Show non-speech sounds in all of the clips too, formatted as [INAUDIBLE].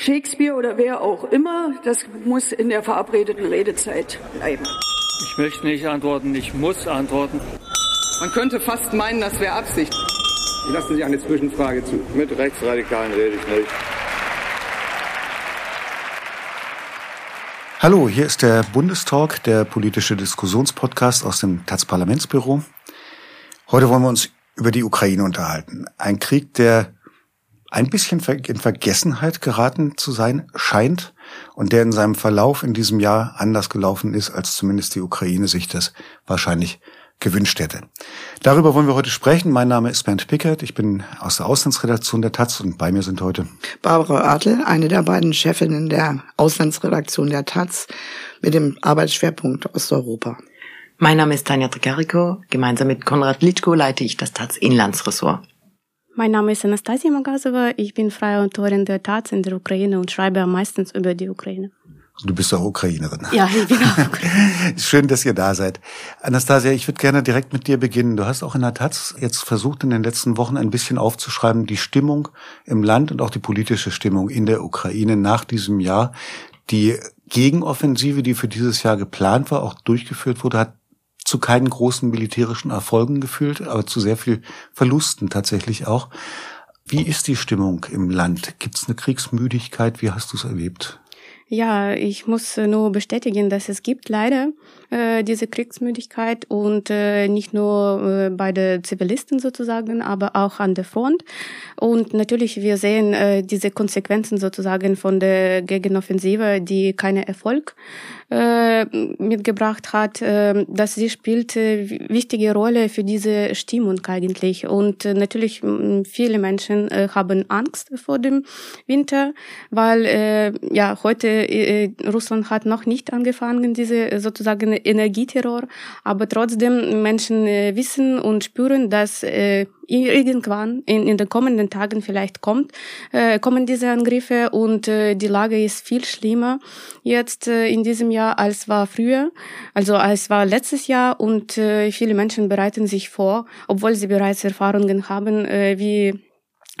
Shakespeare oder wer auch immer, das muss in der verabredeten Redezeit bleiben. Ich möchte nicht antworten, ich muss antworten. Man könnte fast meinen, das wäre Absicht. Lassen Sie eine Zwischenfrage zu. Mit Rechtsradikalen rede ich nicht. Hallo, hier ist der Bundestalk, der politische Diskussionspodcast aus dem Taz-Parlamentsbüro. Heute wollen wir uns über die Ukraine unterhalten. Ein Krieg, der ein bisschen in Vergessenheit geraten zu sein scheint und der in seinem Verlauf in diesem Jahr anders gelaufen ist, als zumindest die Ukraine sich das wahrscheinlich gewünscht hätte. Darüber wollen wir heute sprechen. Mein Name ist Bernd Pickert. Ich bin aus der Auslandsredaktion der Taz und bei mir sind heute Barbara Adel, eine der beiden Chefinnen der Auslandsredaktion der Taz mit dem Arbeitsschwerpunkt Osteuropa. Mein Name ist Tanja Tricarico. Gemeinsam mit Konrad Litschko leite ich das Taz Inlandsressort. Mein Name ist Anastasia Magasova. Ich bin freie Autorin der Taz in der Ukraine und schreibe meistens über die Ukraine. Du bist auch Ukrainerin. Ja, ich bin auch Ukrainerin. [LAUGHS] Schön, dass ihr da seid. Anastasia, ich würde gerne direkt mit dir beginnen. Du hast auch in der Taz jetzt versucht, in den letzten Wochen ein bisschen aufzuschreiben, die Stimmung im Land und auch die politische Stimmung in der Ukraine nach diesem Jahr. Die Gegenoffensive, die für dieses Jahr geplant war, auch durchgeführt wurde, hat zu keinen großen militärischen Erfolgen geführt, aber zu sehr viel Verlusten tatsächlich auch. Wie ist die Stimmung im Land? Gibt es eine Kriegsmüdigkeit? Wie hast du es erlebt? Ja, ich muss nur bestätigen, dass es gibt leider äh, diese Kriegsmüdigkeit und äh, nicht nur äh, bei den Zivilisten sozusagen, aber auch an der Front. Und natürlich, wir sehen äh, diese Konsequenzen sozusagen von der Gegenoffensive, die keinen Erfolg äh, mitgebracht hat, äh, dass sie spielt äh, wichtige Rolle für diese Stimmung eigentlich. Und äh, natürlich viele Menschen äh, haben Angst vor dem Winter, weil äh, ja heute äh, Russland hat noch nicht angefangen, diese sozusagen Energieterror, aber trotzdem Menschen äh, wissen und spüren, dass äh, irgendwann in, in den kommenden Tagen vielleicht kommt, äh, kommen diese Angriffe und äh, die Lage ist viel schlimmer jetzt äh, in diesem Jahr als war früher, also als war letztes Jahr und äh, viele Menschen bereiten sich vor, obwohl sie bereits Erfahrungen haben, äh, wie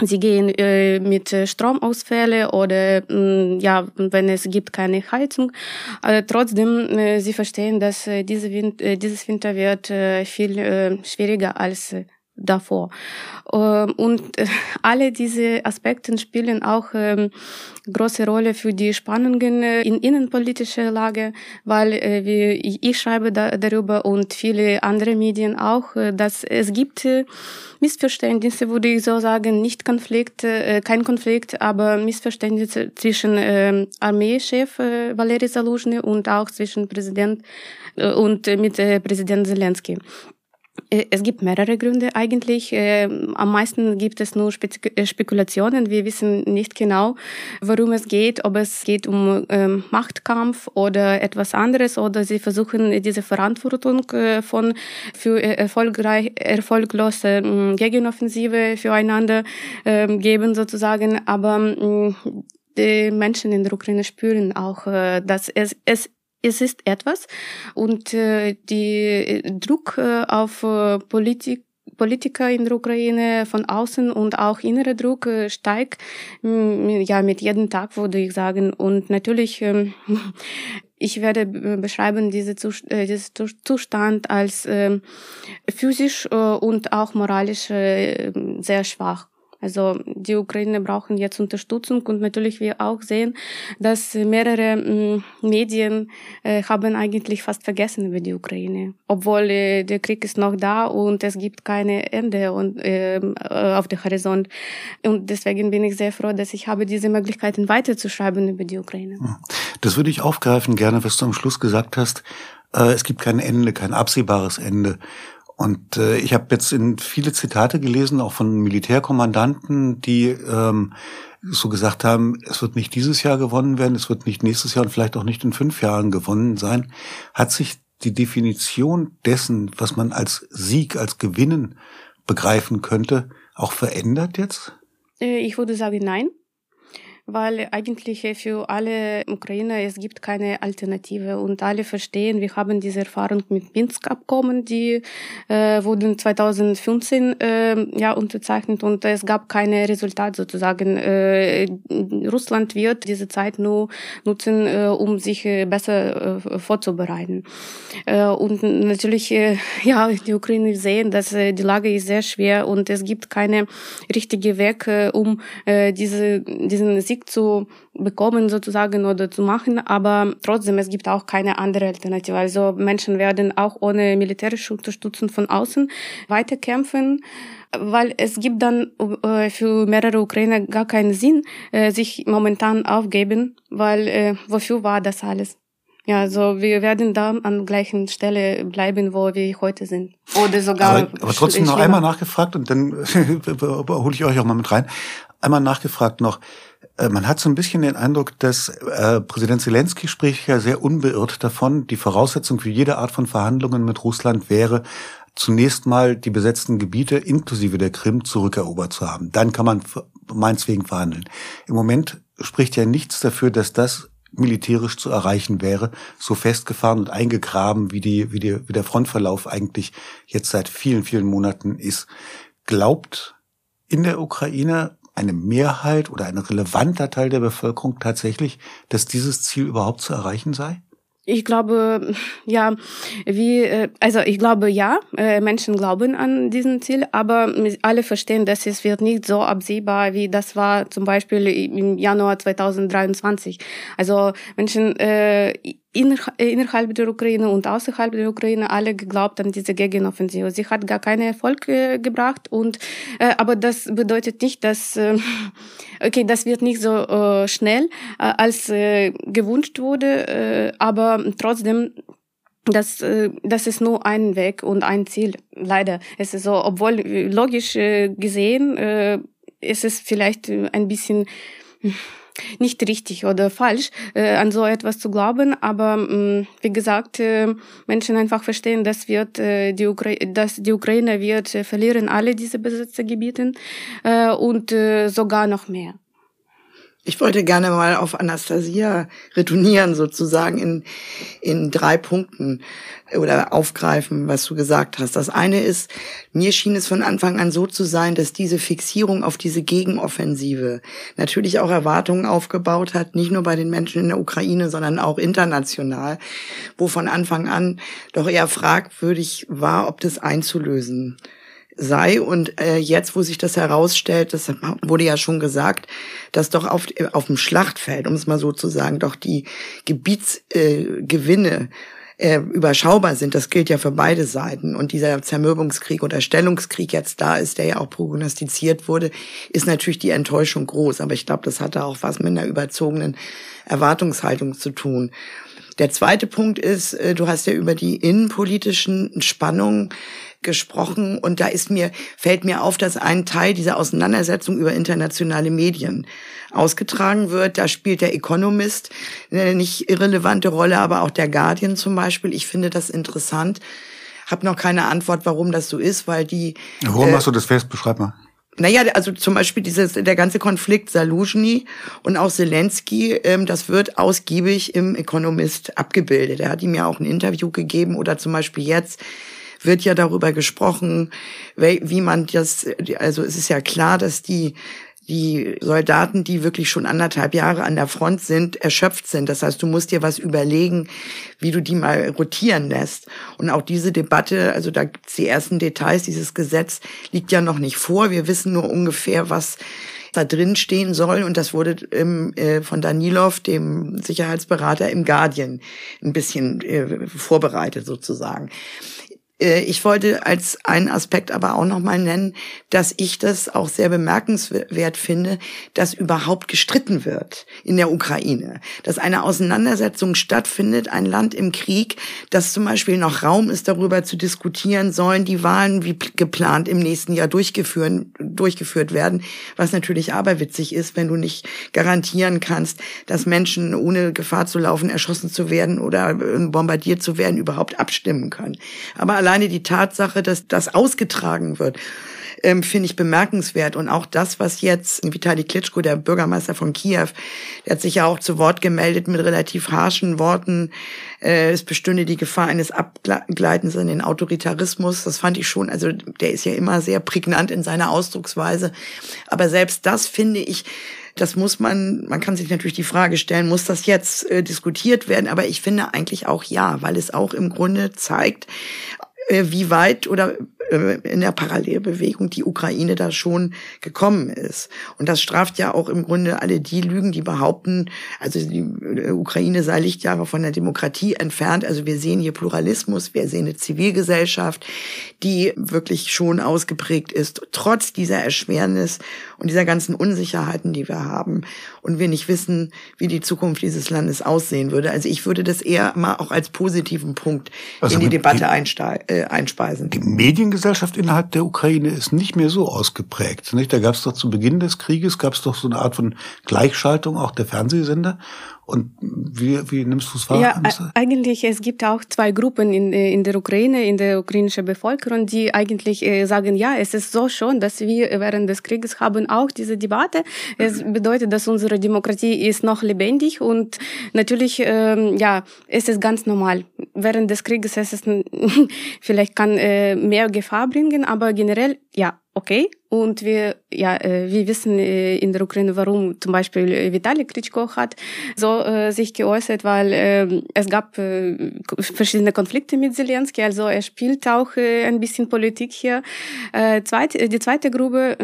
Sie gehen äh, mit Stromausfälle oder mh, mm, ja, wenn es gibt keine Heizung. Äh, trotzdem, äh, sie verstehen, dass äh, diese Win äh, dieses Winter wird äh, viel äh, schwieriger als äh, davor. Ähm, und äh, alle diese Aspekte spielen auch ähm, große Rolle für die Spannungen äh, in innenpolitischer Lage, weil äh, wie ich schreibe darüber und viele andere Medien auch, dass es gibt Missverständnisse, würde ich so sagen, nicht Konflikt, kein Konflikt, aber Missverständnisse zwischen ähm, Armeechef Valery Saluzhny und auch zwischen Präsident und mit Präsident Zelensky. Äh, es gibt mehrere Gründe eigentlich. Ähm, am meisten gibt es nur äh, Spekulationen. Wir wissen nicht genau, worum es geht, ob es geht um ähm, Machtkampf oder etwas anderes oder sie versuchen diese Verantwortung äh, von für erfolgreich erfolglose ähm, Gegenoffensive füreinander geben sozusagen. Aber die Menschen in der Ukraine spüren auch, dass es, es es ist etwas. Und äh, die Druck äh, auf äh, Politik Politiker in der Ukraine von außen und auch innerer Druck äh, steigt ja mit jedem Tag würde ich sagen. Und natürlich ähm, [LAUGHS] ich werde beschreiben diese Zust äh, diesen Zustand als äh, physisch äh, und auch moralisch äh, sehr schwach also die Ukraine brauchen jetzt Unterstützung und natürlich wir auch sehen, dass mehrere äh, Medien äh, haben eigentlich fast vergessen über die Ukraine, obwohl äh, der Krieg ist noch da und es gibt keine Ende und, ähm, äh, auf dem Horizont. Und deswegen bin ich sehr froh, dass ich habe diese Möglichkeiten weiterzuschreiben über die Ukraine. Hm. Das würde ich aufgreifen gerne, was du am Schluss gesagt hast. Es gibt kein Ende, kein absehbares Ende. Und äh, ich habe jetzt in viele Zitate gelesen, auch von Militärkommandanten, die ähm, so gesagt haben, es wird nicht dieses Jahr gewonnen werden, es wird nicht nächstes Jahr und vielleicht auch nicht in fünf Jahren gewonnen sein. Hat sich die Definition dessen, was man als Sieg, als Gewinnen begreifen könnte, auch verändert jetzt? Äh, ich würde sagen, nein weil eigentlich für alle Ukrainer es gibt keine Alternative und alle verstehen, wir haben diese Erfahrung mit Minsk-Abkommen, die äh, wurden 2015 äh, ja unterzeichnet und es gab keine Resultat sozusagen. Äh, Russland wird diese Zeit nur nutzen, äh, um sich äh, besser äh, vorzubereiten. Äh, und natürlich, äh, ja, die Ukrainer sehen, dass äh, die Lage ist sehr schwer und es gibt keine richtige Weg, äh, um äh, diese, diesen Sieg Sieg zu bekommen sozusagen oder zu machen, aber trotzdem, es gibt auch keine andere Alternative. Also Menschen werden auch ohne militärische Unterstützung von außen weiterkämpfen weil es gibt dann äh, für mehrere Ukrainer gar keinen Sinn, äh, sich momentan aufgeben, weil äh, wofür war das alles? Ja, also wir werden da an gleichen Stelle bleiben, wo wir heute sind. Oder sogar. Aber, aber trotzdem noch einmal nachgefragt und dann [LAUGHS] hole ich euch auch mal mit rein. Einmal nachgefragt noch. Äh, man hat so ein bisschen den Eindruck, dass äh, Präsident Zelensky spricht ja sehr unbeirrt davon, die Voraussetzung für jede Art von Verhandlungen mit Russland wäre, zunächst mal die besetzten Gebiete inklusive der Krim zurückerobert zu haben. Dann kann man meineswegen verhandeln. Im Moment spricht ja nichts dafür, dass das militärisch zu erreichen wäre, so festgefahren und eingegraben, wie, die, wie, die, wie der Frontverlauf eigentlich jetzt seit vielen, vielen Monaten ist. Glaubt in der Ukraine eine Mehrheit oder ein relevanter Teil der Bevölkerung tatsächlich, dass dieses Ziel überhaupt zu erreichen sei? Ich glaube, ja, wie, äh, also ich glaube, ja, äh, Menschen glauben an diesen Ziel, aber alle verstehen, dass es wird nicht so absehbar, wie das war zum Beispiel im Januar 2023. Also Menschen äh, innerhalb der Ukraine und außerhalb der Ukraine alle geglaubt an diese Gegenoffensive. Sie hat gar keinen Erfolg äh, gebracht und äh, aber das bedeutet nicht, dass äh, okay, das wird nicht so äh, schnell äh, als äh, gewünscht wurde, äh, aber trotzdem das, äh, das ist nur ein Weg und ein Ziel. Leider. Es ist so, obwohl logisch äh, gesehen, äh, ist es vielleicht ein bisschen nicht richtig oder falsch, äh, an so etwas zu glauben, aber mh, mm, wie gesagt, äh, Menschen einfach verstehen, dass wird äh, die Ukra dass die Ukraine wird äh, verlieren alle diese Besetzergebiete äh, und äh, sogar noch mehr. Ich wollte gerne mal auf Anastasia retournieren, sozusagen in, in drei Punkten oder aufgreifen, was du gesagt hast. Das eine ist, mir schien es von Anfang an so zu sein, dass diese Fixierung auf diese Gegenoffensive natürlich auch Erwartungen aufgebaut hat, nicht nur bei den Menschen in der Ukraine, sondern auch international, wo von Anfang an doch eher fragwürdig war, ob das einzulösen sei. Und äh, jetzt, wo sich das herausstellt, das wurde ja schon gesagt, dass doch auf, auf dem Schlachtfeld, um es mal so zu sagen, doch die Gebietsgewinne äh, äh, überschaubar sind. Das gilt ja für beide Seiten. Und dieser Zermürbungskrieg oder Stellungskrieg jetzt da ist, der ja auch prognostiziert wurde, ist natürlich die Enttäuschung groß. Aber ich glaube, das hatte auch was mit einer überzogenen Erwartungshaltung zu tun. Der zweite Punkt ist, äh, du hast ja über die innenpolitischen Spannungen gesprochen und da ist mir, fällt mir auf, dass ein Teil dieser Auseinandersetzung über internationale Medien ausgetragen wird. Da spielt der Economist eine nicht irrelevante Rolle, aber auch der Guardian zum Beispiel. Ich finde das interessant. Hab noch keine Antwort, warum das so ist, weil die. Warum äh, machst du das fest? Beschreib mal. Naja, also zum Beispiel dieses, der ganze Konflikt Saluzhny und auch Zelensky, ähm, das wird ausgiebig im Economist abgebildet. Er hat ihm ja auch ein Interview gegeben oder zum Beispiel jetzt wird ja darüber gesprochen, wie man das, also es ist ja klar, dass die die Soldaten, die wirklich schon anderthalb Jahre an der Front sind, erschöpft sind. Das heißt, du musst dir was überlegen, wie du die mal rotieren lässt. Und auch diese Debatte, also da gibt's die ersten Details, dieses Gesetz liegt ja noch nicht vor. Wir wissen nur ungefähr, was da drin stehen soll. Und das wurde im, äh, von Danilov, dem Sicherheitsberater im Guardian, ein bisschen äh, vorbereitet sozusagen. Äh, ich wollte als einen Aspekt aber auch noch mal nennen, dass ich das auch sehr bemerkenswert finde, dass überhaupt gestritten wird in der Ukraine, dass eine Auseinandersetzung stattfindet, ein Land im Krieg, dass zum Beispiel noch Raum ist, darüber zu diskutieren, sollen die Wahlen wie geplant im nächsten Jahr durchgeführt, durchgeführt werden, was natürlich aberwitzig ist, wenn du nicht garantieren kannst, dass Menschen ohne Gefahr zu laufen, erschossen zu werden oder äh, bombardiert zu werden, überhaupt abstimmen können. Aber alleine die Tatsache, dass das ausgetragen wird, ähm, finde ich bemerkenswert. Und auch das, was jetzt Vitali Klitschko, der Bürgermeister von Kiew, der hat sich ja auch zu Wort gemeldet mit relativ harschen Worten. Äh, es bestünde die Gefahr eines Abgleitens in den Autoritarismus. Das fand ich schon, also der ist ja immer sehr prägnant in seiner Ausdrucksweise. Aber selbst das finde ich, das muss man, man kann sich natürlich die Frage stellen, muss das jetzt äh, diskutiert werden? Aber ich finde eigentlich auch ja, weil es auch im Grunde zeigt, wie weit oder äh, in der Parallelbewegung die Ukraine da schon gekommen ist. Und das straft ja auch im Grunde alle die Lügen, die behaupten, also die äh, Ukraine sei Lichtjahre von der Demokratie entfernt. Also wir sehen hier Pluralismus, wir sehen eine Zivilgesellschaft, die wirklich schon ausgeprägt ist, trotz dieser Erschwernis und dieser ganzen Unsicherheiten, die wir haben. Und wir nicht wissen, wie die Zukunft dieses Landes aussehen würde. Also ich würde das eher mal auch als positiven Punkt also in die Debatte die, äh, einspeisen. Die Medien Gesellschaft innerhalb der Ukraine ist nicht mehr so ausgeprägt. Nicht? Da gab es doch zu Beginn des Krieges gab es doch so eine Art von Gleichschaltung auch der Fernsehsender. Und wie, wie nimmst du es wahr? Ja, eigentlich, es gibt auch zwei Gruppen in, äh, in der Ukraine, in der ukrainischen Bevölkerung, die eigentlich äh, sagen, ja, es ist so schon, dass wir während des Krieges haben auch diese Debatte. Es bedeutet, dass unsere Demokratie ist noch lebendig und natürlich, ähm, ja, es ist ganz normal. Während des Krieges ist es [LAUGHS] vielleicht kann äh, mehr Gefahr bringen, aber generell, ja, okay. Und wir, ja, äh, wir wissen äh, in der Ukraine, warum zum Beispiel äh, Vitali Klitschko hat so äh, sich geäußert, weil äh, es gab äh, verschiedene Konflikte mit Zelensky, also er spielt auch ein bisschen Politik hier. Zweit, die zweite Gruppe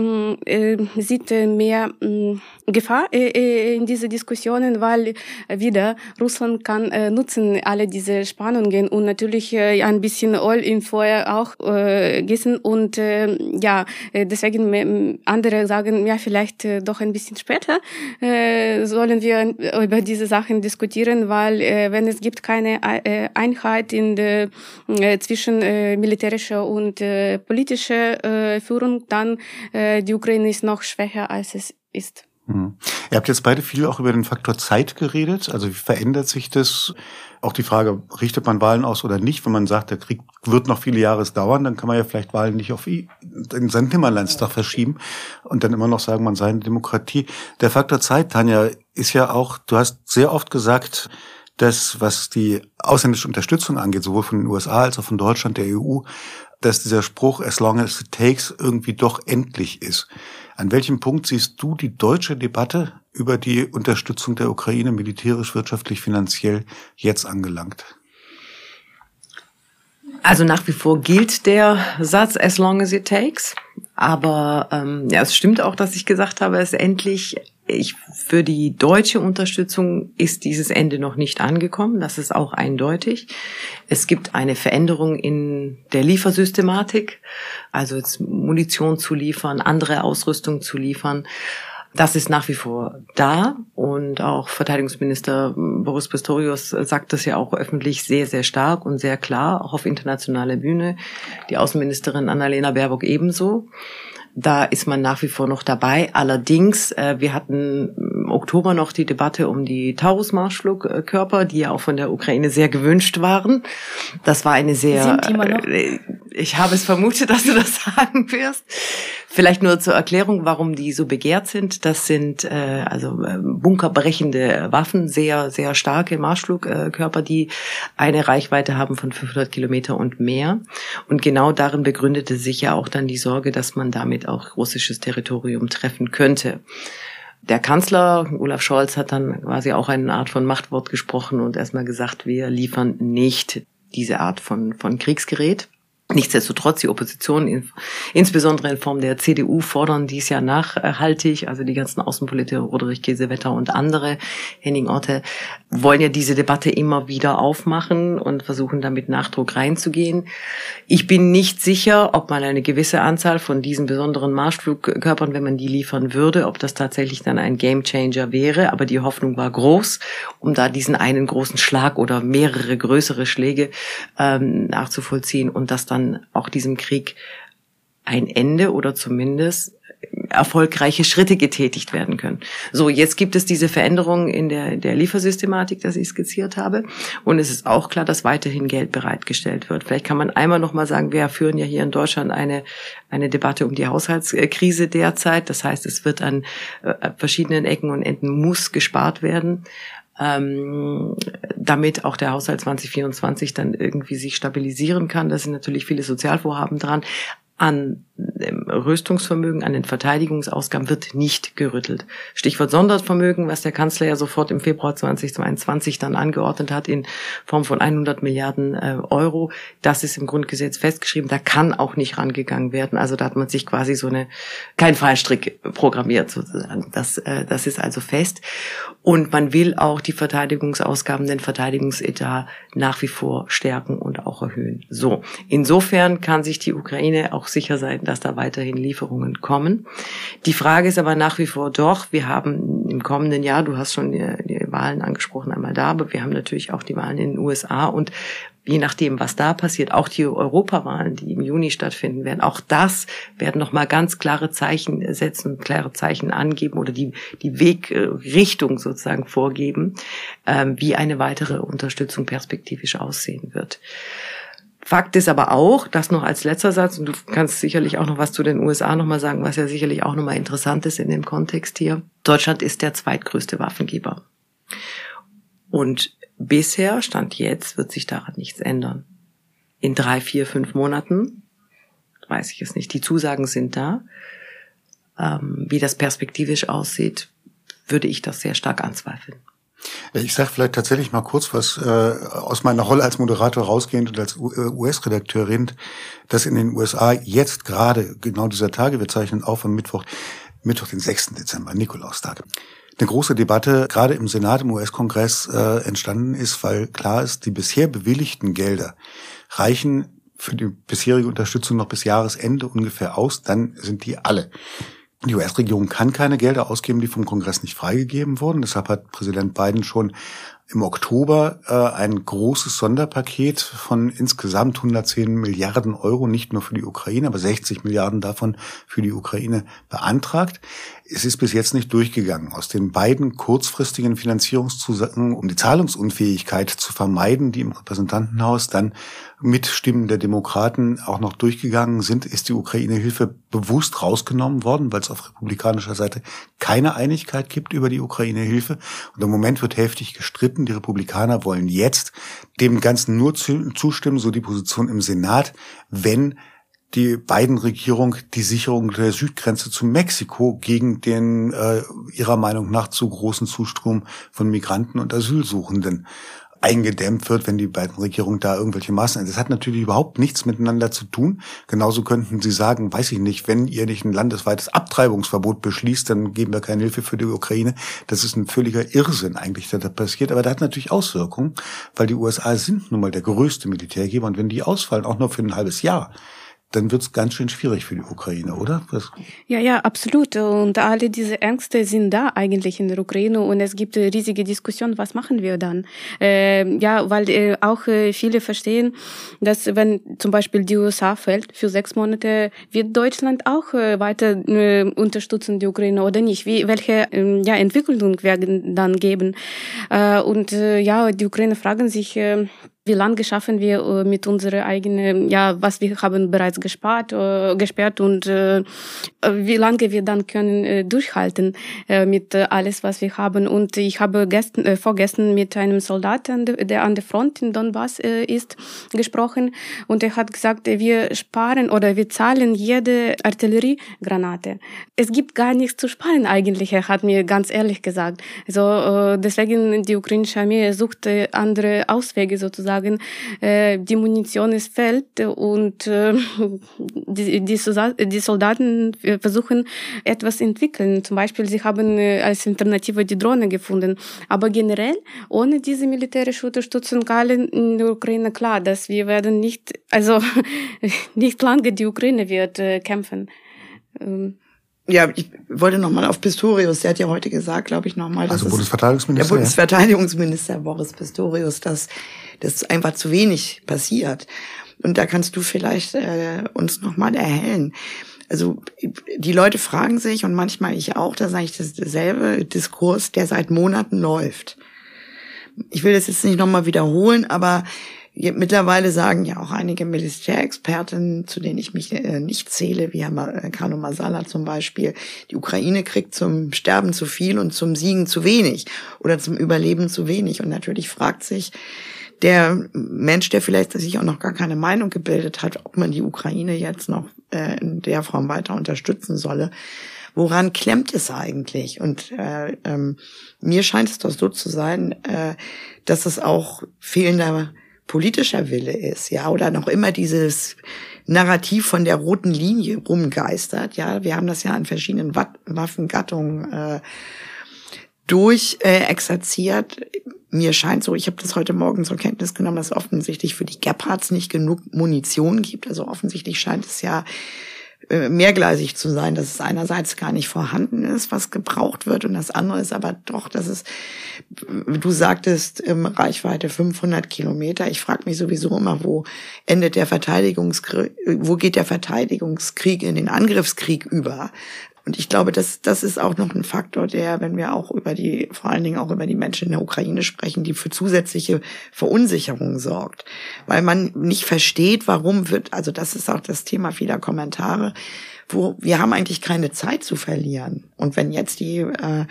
äh, sieht mehr äh, Gefahr in diese Diskussionen, weil wieder Russland kann nutzen alle diese Spannungen und natürlich ein bisschen Öl in Feuer auch gießen und äh, ja, deswegen sagen, andere sagen, ja, vielleicht äh, doch ein bisschen später äh, sollen wir über diese Sachen diskutieren, weil äh, wenn es gibt keine äh, Einheit in der, äh, zwischen äh, militärischer und äh, politischer äh, Führung, dann äh, die Ukraine ist noch schwächer, als es ist. Mhm. Ihr habt jetzt beide viel auch über den Faktor Zeit geredet. Also wie verändert sich das? Auch die Frage, richtet man Wahlen aus oder nicht? Wenn man sagt, der Krieg wird noch viele Jahre dauern, dann kann man ja vielleicht Wahlen nicht auf in seinen Nimmerlandstag verschieben und dann immer noch sagen, man sei eine Demokratie. Der Faktor Zeit, Tanja, ist ja auch, du hast sehr oft gesagt, dass was die ausländische Unterstützung angeht, sowohl von den USA als auch von Deutschland, der EU, dass dieser Spruch as long as it takes irgendwie doch endlich ist. An welchem Punkt siehst du die deutsche Debatte über die Unterstützung der Ukraine militärisch, wirtschaftlich, finanziell jetzt angelangt? Also nach wie vor gilt der Satz as long as it takes. Aber ähm, ja, es stimmt auch, dass ich gesagt habe, es endlich ich, für die deutsche Unterstützung ist dieses Ende noch nicht angekommen. Das ist auch eindeutig. Es gibt eine Veränderung in der Liefersystematik, also jetzt Munition zu liefern, andere Ausrüstung zu liefern. Das ist nach wie vor da und auch Verteidigungsminister Boris Pistorius sagt das ja auch öffentlich sehr, sehr stark und sehr klar, auch auf internationaler Bühne. Die Außenministerin Annalena Baerbock ebenso. Da ist man nach wie vor noch dabei. Allerdings, äh, wir hatten im Oktober noch die Debatte um die Taurus-Marschflugkörper, die ja auch von der Ukraine sehr gewünscht waren. Das war eine sehr. Äh, ich habe es vermutet, [LAUGHS] dass du das sagen wirst. Vielleicht nur zur Erklärung, warum die so begehrt sind. Das sind äh, also äh, bunkerbrechende Waffen, sehr sehr starke Marschflugkörper, die eine Reichweite haben von 500 Kilometer und mehr. Und genau darin begründete sich ja auch dann die Sorge, dass man damit auch russisches Territorium treffen könnte. Der Kanzler Olaf Scholz hat dann quasi auch eine Art von Machtwort gesprochen und erstmal gesagt, wir liefern nicht diese Art von, von Kriegsgerät. Nichtsdestotrotz, die Opposition, insbesondere in Form der CDU, fordern dies ja nachhaltig, also die ganzen Außenpolitiker, Roderich Käsewetter und andere, Henning Orte, wollen ja diese Debatte immer wieder aufmachen und versuchen damit Nachdruck reinzugehen. Ich bin nicht sicher, ob man eine gewisse Anzahl von diesen besonderen Marschflugkörpern, wenn man die liefern würde, ob das tatsächlich dann ein Gamechanger wäre, aber die Hoffnung war groß, um da diesen einen großen Schlag oder mehrere größere Schläge ähm, nachzuvollziehen und das dann auch diesem Krieg ein Ende oder zumindest erfolgreiche Schritte getätigt werden können. So, jetzt gibt es diese Veränderungen in der, der Liefersystematik, das ich skizziert habe. Und es ist auch klar, dass weiterhin Geld bereitgestellt wird. Vielleicht kann man einmal noch mal sagen, wir führen ja hier in Deutschland eine, eine Debatte um die Haushaltskrise derzeit. Das heißt, es wird an äh, verschiedenen Ecken und Enden muss gespart werden ähm, damit auch der Haushalt 2024 dann irgendwie sich stabilisieren kann. Da sind natürlich viele Sozialvorhaben dran an dem Rüstungsvermögen, an den Verteidigungsausgaben wird nicht gerüttelt. Stichwort Sondervermögen, was der Kanzler ja sofort im Februar 2022 dann angeordnet hat in Form von 100 Milliarden äh, Euro. Das ist im Grundgesetz festgeschrieben. Da kann auch nicht rangegangen werden. Also da hat man sich quasi so eine, kein Fallstrick programmiert sozusagen. Das, äh, das ist also fest. Und man will auch die Verteidigungsausgaben, den Verteidigungsetat nach wie vor stärken und auch erhöhen. So. Insofern kann sich die Ukraine auch sicher sein, dass da weiterhin Lieferungen kommen. Die Frage ist aber nach wie vor doch, wir haben im kommenden Jahr, du hast schon die, die Wahlen angesprochen, einmal da, aber wir haben natürlich auch die Wahlen in den USA und je nachdem, was da passiert, auch die Europawahlen, die im Juni stattfinden werden, auch das werden nochmal ganz klare Zeichen setzen, klare Zeichen angeben oder die, die Wegrichtung sozusagen vorgeben, ähm, wie eine weitere Unterstützung perspektivisch aussehen wird. Fakt ist aber auch, das noch als letzter Satz, und du kannst sicherlich auch noch was zu den USA nochmal sagen, was ja sicherlich auch nochmal interessant ist in dem Kontext hier. Deutschland ist der zweitgrößte Waffengeber. Und bisher, Stand jetzt, wird sich daran nichts ändern. In drei, vier, fünf Monaten, weiß ich es nicht, die Zusagen sind da. Ähm, wie das perspektivisch aussieht, würde ich das sehr stark anzweifeln. Ich sage vielleicht tatsächlich mal kurz was äh, aus meiner Rolle als Moderator rausgehend und als US-Redakteurin, dass in den USA jetzt gerade genau dieser Tage, wir zeichnen auf am Mittwoch, Mittwoch den 6. Dezember, Nikolaustag, eine große Debatte gerade im Senat, im US-Kongress äh, entstanden ist, weil klar ist, die bisher bewilligten Gelder reichen für die bisherige Unterstützung noch bis Jahresende ungefähr aus, dann sind die alle. Die US-Regierung kann keine Gelder ausgeben, die vom Kongress nicht freigegeben wurden. Deshalb hat Präsident Biden schon im Oktober äh, ein großes Sonderpaket von insgesamt 110 Milliarden Euro, nicht nur für die Ukraine, aber 60 Milliarden davon für die Ukraine beantragt. Es ist bis jetzt nicht durchgegangen. Aus den beiden kurzfristigen Finanzierungszusagen, um die Zahlungsunfähigkeit zu vermeiden, die im Repräsentantenhaus dann mit Stimmen der Demokraten auch noch durchgegangen sind, ist die Ukraine-Hilfe bewusst rausgenommen worden, weil es auf republikanischer Seite keine Einigkeit gibt über die Ukraine-Hilfe. Und im Moment wird heftig gestritten. Die Republikaner wollen jetzt dem Ganzen nur zustimmen, so die Position im Senat, wenn die beiden Regierung die Sicherung der Südgrenze zu Mexiko gegen den äh, ihrer Meinung nach zu großen Zustrom von Migranten und Asylsuchenden eingedämmt wird, wenn die beiden Regierungen da irgendwelche Maßnahmen. Das hat natürlich überhaupt nichts miteinander zu tun. Genauso könnten sie sagen, weiß ich nicht, wenn ihr nicht ein landesweites Abtreibungsverbot beschließt, dann geben wir keine Hilfe für die Ukraine. Das ist ein völliger Irrsinn eigentlich, der da passiert. Aber da hat natürlich Auswirkungen, weil die USA sind nun mal der größte Militärgeber. Und wenn die ausfallen, auch nur für ein halbes Jahr, dann wird es ganz schön schwierig für die Ukraine, oder? Was? Ja, ja, absolut. Und alle diese Ängste sind da eigentlich in der Ukraine und es gibt eine riesige Diskussion, was machen wir dann? Äh, ja, weil äh, auch äh, viele verstehen, dass wenn zum Beispiel die USA fällt für sechs Monate, wird Deutschland auch äh, weiter äh, unterstützen die Ukraine oder nicht? Wie, welche äh, ja, Entwicklung werden dann geben? Äh, und äh, ja, die Ukraine fragen sich, äh, wie lange schaffen wir äh, mit unserer eigenen, ja, was wir haben bereits gespart, äh, gesperrt und äh, wie lange wir dann können durchhalten mit alles, was wir haben. Und ich habe gestern, vorgestern mit einem Soldaten, der an der Front in Donbass ist, gesprochen und er hat gesagt, wir sparen oder wir zahlen jede Artilleriegranate. Es gibt gar nichts zu sparen eigentlich, er hat mir ganz ehrlich gesagt. Also deswegen die ukrainische Armee sucht andere Auswege sozusagen sagen, äh, die Munition ist fällt und äh, [LAUGHS] die, die, die Soldaten versuchen etwas entwickeln. Zum Beispiel, sie haben äh, als Alternative die Drohne gefunden. Aber generell, ohne diese militärische Unterstützung allen in der Ukraine klar, dass wir werden nicht, also [LAUGHS] nicht lange die Ukraine wird äh, kämpfen. Ähm. Ja, ich wollte nochmal auf Pistorius, der hat ja heute gesagt, glaube ich, nochmal. Also Bundesverteidigungsminister. Der Bundesverteidigungsminister Boris Pistorius, dass das einfach zu wenig passiert. Und da kannst du vielleicht äh, uns nochmal erhellen. also die Leute fragen sich und manchmal ich auch, da sage ich das derselbe Diskurs, der seit Monaten läuft. Ich will das jetzt nicht nochmal wiederholen, aber Mittlerweile sagen ja auch einige Militärexperten, zu denen ich mich äh, nicht zähle, wie Herr Kano Masala zum Beispiel, die Ukraine kriegt zum Sterben zu viel und zum Siegen zu wenig oder zum Überleben zu wenig. Und natürlich fragt sich der Mensch, der vielleicht sich auch noch gar keine Meinung gebildet hat, ob man die Ukraine jetzt noch äh, in der Form weiter unterstützen solle. Woran klemmt es eigentlich? Und äh, ähm, mir scheint es doch so zu sein, äh, dass es auch fehlender politischer Wille ist, ja, oder noch immer dieses Narrativ von der roten Linie rumgeistert, ja. Wir haben das ja an verschiedenen Waffengattungen äh, durch äh, exerziert. Mir scheint so, ich habe das heute Morgen zur Kenntnis genommen, dass offensichtlich für die Gepards nicht genug Munition gibt. Also offensichtlich scheint es ja äh, mehrgleisig zu sein, dass es einerseits gar nicht vorhanden ist, was gebraucht wird, und das andere ist aber doch, dass es, du sagtest, im Reichweite 500 Kilometer. Ich frage mich sowieso immer, wo endet der Verteidigungskrieg, wo geht der Verteidigungskrieg in den Angriffskrieg über? Und ich glaube, das, das ist auch noch ein Faktor, der, wenn wir auch über die, vor allen Dingen auch über die Menschen in der Ukraine sprechen, die für zusätzliche Verunsicherung sorgt. Weil man nicht versteht, warum wird, also das ist auch das Thema vieler Kommentare, wo wir haben eigentlich keine Zeit zu verlieren. Und wenn jetzt die, äh,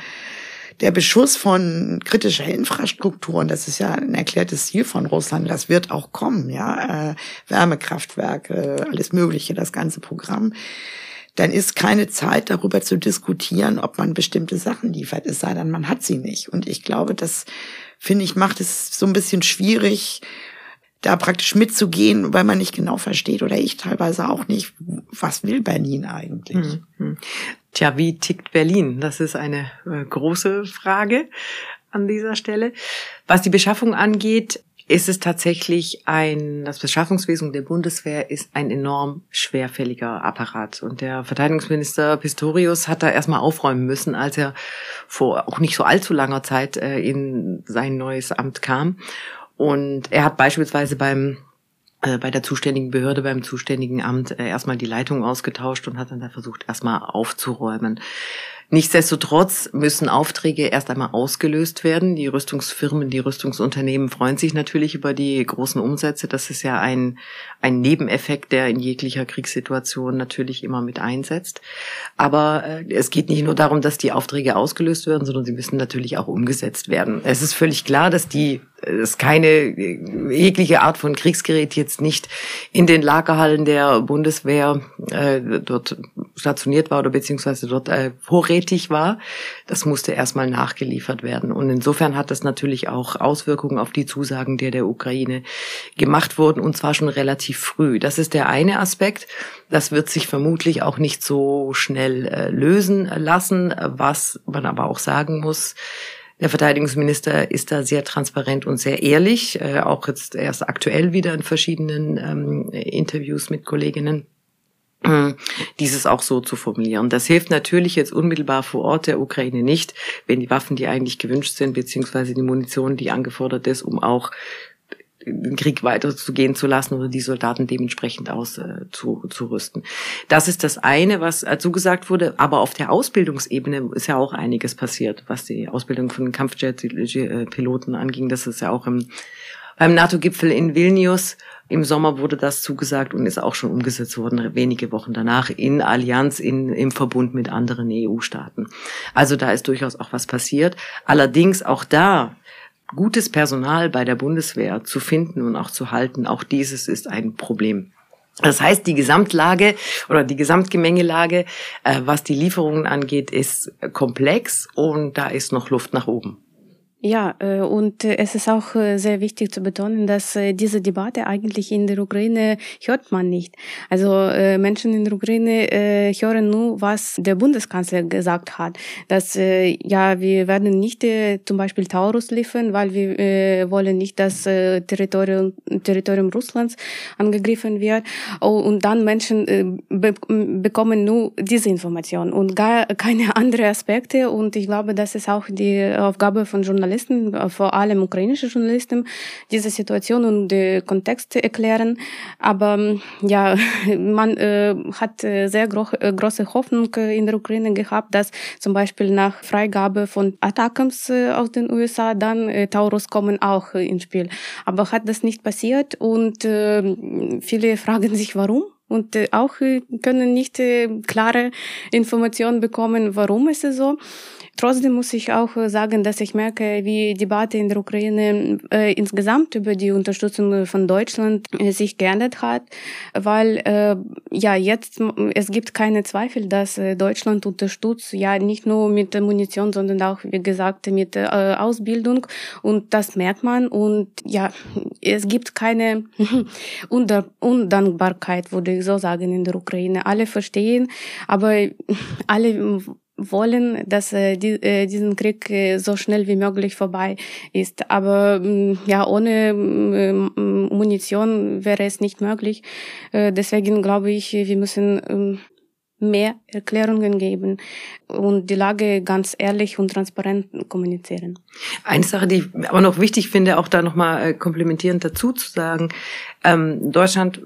der Beschuss von kritischer Infrastruktur, und das ist ja ein erklärtes Ziel von Russland, das wird auch kommen, ja, äh, Wärmekraftwerke, alles Mögliche, das ganze Programm dann ist keine Zeit darüber zu diskutieren, ob man bestimmte Sachen liefert, es sei denn, man hat sie nicht. Und ich glaube, das, finde ich, macht es so ein bisschen schwierig, da praktisch mitzugehen, weil man nicht genau versteht oder ich teilweise auch nicht, was will Berlin eigentlich. Mhm. Tja, wie tickt Berlin? Das ist eine äh, große Frage an dieser Stelle. Was die Beschaffung angeht, ist es tatsächlich ein, das Beschaffungswesen der Bundeswehr ist ein enorm schwerfälliger Apparat. Und der Verteidigungsminister Pistorius hat da erstmal aufräumen müssen, als er vor auch nicht so allzu langer Zeit äh, in sein neues Amt kam. Und er hat beispielsweise beim äh, bei der zuständigen Behörde, beim zuständigen Amt äh, erstmal die Leitung ausgetauscht und hat dann da versucht, erstmal aufzuräumen. Nichtsdestotrotz müssen Aufträge erst einmal ausgelöst werden. Die Rüstungsfirmen, die Rüstungsunternehmen freuen sich natürlich über die großen Umsätze. Das ist ja ein, ein Nebeneffekt, der in jeglicher Kriegssituation natürlich immer mit einsetzt. Aber äh, es geht nicht nur darum, dass die Aufträge ausgelöst werden, sondern sie müssen natürlich auch umgesetzt werden. Es ist völlig klar, dass die es keine jegliche Art von Kriegsgerät jetzt nicht in den Lagerhallen der Bundeswehr äh, dort stationiert war oder beziehungsweise dort äh, vorrätig war. Das musste erstmal nachgeliefert werden. Und insofern hat das natürlich auch Auswirkungen auf die Zusagen, die der Ukraine gemacht wurden, und zwar schon relativ früh. Das ist der eine Aspekt. Das wird sich vermutlich auch nicht so schnell äh, lösen lassen. Was man aber auch sagen muss, der Verteidigungsminister ist da sehr transparent und sehr ehrlich, äh, auch jetzt erst aktuell wieder in verschiedenen ähm, Interviews mit Kolleginnen äh, dieses auch so zu formulieren. Das hilft natürlich jetzt unmittelbar vor Ort der Ukraine nicht, wenn die Waffen, die eigentlich gewünscht sind, beziehungsweise die Munition, die angefordert ist, um auch den Krieg weiterzugehen zu lassen oder die Soldaten dementsprechend auszurüsten. Äh, das ist das eine, was dazu gesagt wurde. Aber auf der Ausbildungsebene ist ja auch einiges passiert, was die Ausbildung von Kampfjet-Piloten anging. Das ist ja auch im, beim NATO-Gipfel in Vilnius im Sommer wurde das zugesagt und ist auch schon umgesetzt worden, wenige Wochen danach, in Allianz, in, im Verbund mit anderen EU-Staaten. Also da ist durchaus auch was passiert. Allerdings auch da gutes Personal bei der Bundeswehr zu finden und auch zu halten, auch dieses ist ein Problem. Das heißt, die Gesamtlage oder die Gesamtgemengelage, äh, was die Lieferungen angeht, ist komplex und da ist noch Luft nach oben. Ja, äh, und äh, es ist auch äh, sehr wichtig zu betonen, dass diese Debatte eigentlich in der Ukraine hört man nicht. Also Menschen in der Ukraine hören nur, was der Bundeskanzler gesagt hat, dass ja wir werden nicht zum Beispiel Taurus liefern, weil wir wollen nicht, dass Territorium, Territorium Russlands angegriffen wird. Oh, und dann Menschen bekommen nur diese Information und gar keine [LAUGHS] andere Aspekte. Und ich glaube, das ist auch die Aufgabe von Journalisten Journalisten, äh, vor allem ukrainische Journalisten, diese Situation und die Kontexte erklären. Aber ähm, ja, [LAUGHS] man äh, hat sehr gro äh, große Hoffnung in der Ukraine gehabt, dass zum Beispiel nach Freigabe von Attackams äh, aus den USA dann äh, Taurus kommen auch äh, ins Spiel. Aber hat das nicht passiert und äh, viele [LAUGHS] fragen sich, warum? Und äh, auch äh, können nicht äh, klare Informationen bekommen, warum ist es so. Trotzdem muss ich auch sagen, dass ich merke, wie die Debatte in der Ukraine äh, insgesamt über die Unterstützung von Deutschland äh, sich geändert hat, weil äh, ja jetzt es gibt keine Zweifel, dass Deutschland unterstützt, ja nicht nur mit Munition, sondern auch wie gesagt mit Ausbildung. Und das merkt man. Und ja es gibt keine [LAUGHS] Undankbarkeit, würde ich so sagen in der Ukraine. Alle verstehen, aber alle wollen, dass äh, die, äh, diesen Krieg äh, so schnell wie möglich vorbei ist. Aber äh, ja, ohne äh, Munition wäre es nicht möglich. Äh, deswegen glaube ich, wir müssen äh, mehr Erklärungen geben und die Lage ganz ehrlich und transparent kommunizieren. Eine Sache, die ich aber noch wichtig finde, auch da nochmal äh, komplementierend dazu zu sagen, ähm, Deutschland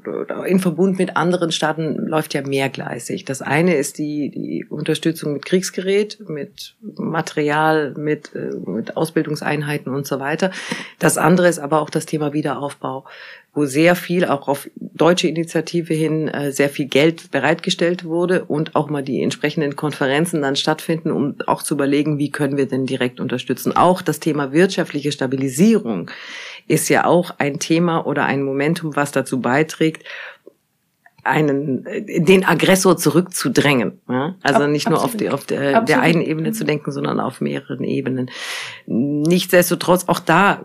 in Verbund mit anderen Staaten läuft ja mehrgleisig. Das eine ist die, die Unterstützung mit Kriegsgerät, mit Material, mit, äh, mit Ausbildungseinheiten und so weiter. Das andere ist aber auch das Thema Wiederaufbau wo sehr viel auch auf deutsche Initiative hin äh, sehr viel Geld bereitgestellt wurde und auch mal die entsprechenden Konferenzen dann stattfinden, um auch zu überlegen, wie können wir denn direkt unterstützen. Auch das Thema wirtschaftliche Stabilisierung ist ja auch ein Thema oder ein Momentum, was dazu beiträgt, einen den Aggressor zurückzudrängen. Ja? Also Ab, nicht nur absolut. auf, die, auf der, der einen Ebene zu denken, sondern auf mehreren Ebenen. Nichtsdestotrotz, auch da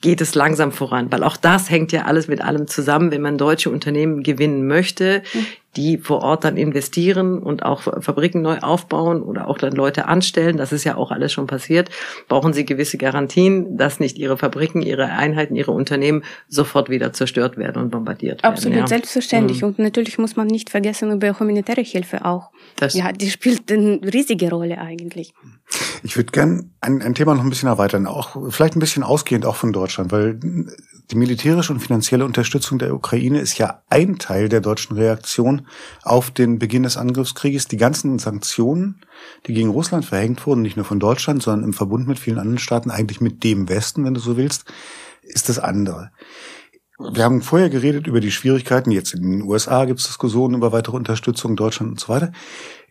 geht es langsam voran, weil auch das hängt ja alles mit allem zusammen, wenn man deutsche Unternehmen gewinnen möchte, die vor Ort dann investieren und auch Fabriken neu aufbauen oder auch dann Leute anstellen, das ist ja auch alles schon passiert, brauchen sie gewisse Garantien, dass nicht ihre Fabriken, ihre Einheiten, ihre Unternehmen sofort wieder zerstört werden und bombardiert werden. Absolut, ja. selbstverständlich. Mhm. Und natürlich muss man nicht vergessen über humanitäre Hilfe auch. Das ja, die spielt eine riesige Rolle eigentlich. Ich würde gern ein, ein Thema noch ein bisschen erweitern, auch vielleicht ein bisschen ausgehend auch von Deutschland, weil die militärische und finanzielle Unterstützung der Ukraine ist ja ein Teil der deutschen Reaktion auf den Beginn des Angriffskrieges. Die ganzen Sanktionen, die gegen Russland verhängt wurden, nicht nur von Deutschland, sondern im Verbund mit vielen anderen Staaten, eigentlich mit dem Westen, wenn du so willst, ist das andere. Wir haben vorher geredet über die Schwierigkeiten. Jetzt in den USA gibt es Diskussionen über weitere Unterstützung, Deutschland und so weiter.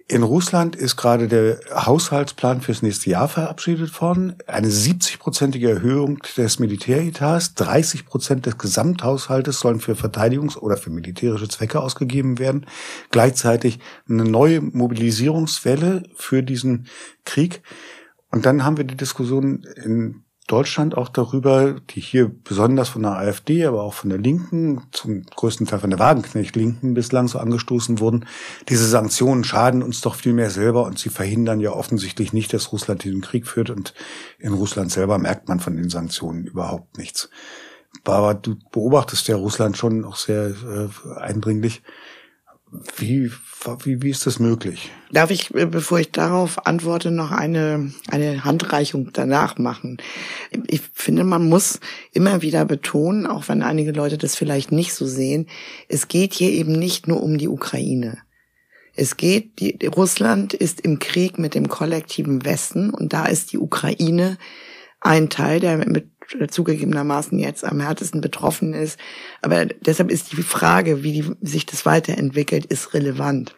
In Russland ist gerade der Haushaltsplan fürs nächste Jahr verabschiedet worden. Eine 70-prozentige Erhöhung des Militäretats. 30 Prozent des Gesamthaushaltes sollen für Verteidigungs- oder für militärische Zwecke ausgegeben werden. Gleichzeitig eine neue Mobilisierungswelle für diesen Krieg. Und dann haben wir die Diskussion in Deutschland auch darüber, die hier besonders von der AfD, aber auch von der Linken, zum größten Teil von der Wagenknecht-Linken bislang so angestoßen wurden. Diese Sanktionen schaden uns doch viel mehr selber und sie verhindern ja offensichtlich nicht, dass Russland diesen Krieg führt und in Russland selber merkt man von den Sanktionen überhaupt nichts. Aber du beobachtest ja Russland schon auch sehr äh, eindringlich. Wie, wie, wie ist das möglich? Darf ich, äh, bevor ich darauf antworte, noch eine, eine Handreichung danach machen? Ich finde, man muss immer wieder betonen, auch wenn einige Leute das vielleicht nicht so sehen, es geht hier eben nicht nur um die Ukraine. Es geht, die, Russland ist im Krieg mit dem kollektiven Westen und da ist die Ukraine ein Teil, der mit zugegebenermaßen jetzt am härtesten betroffen ist. Aber deshalb ist die Frage, wie die, sich das weiterentwickelt, ist relevant.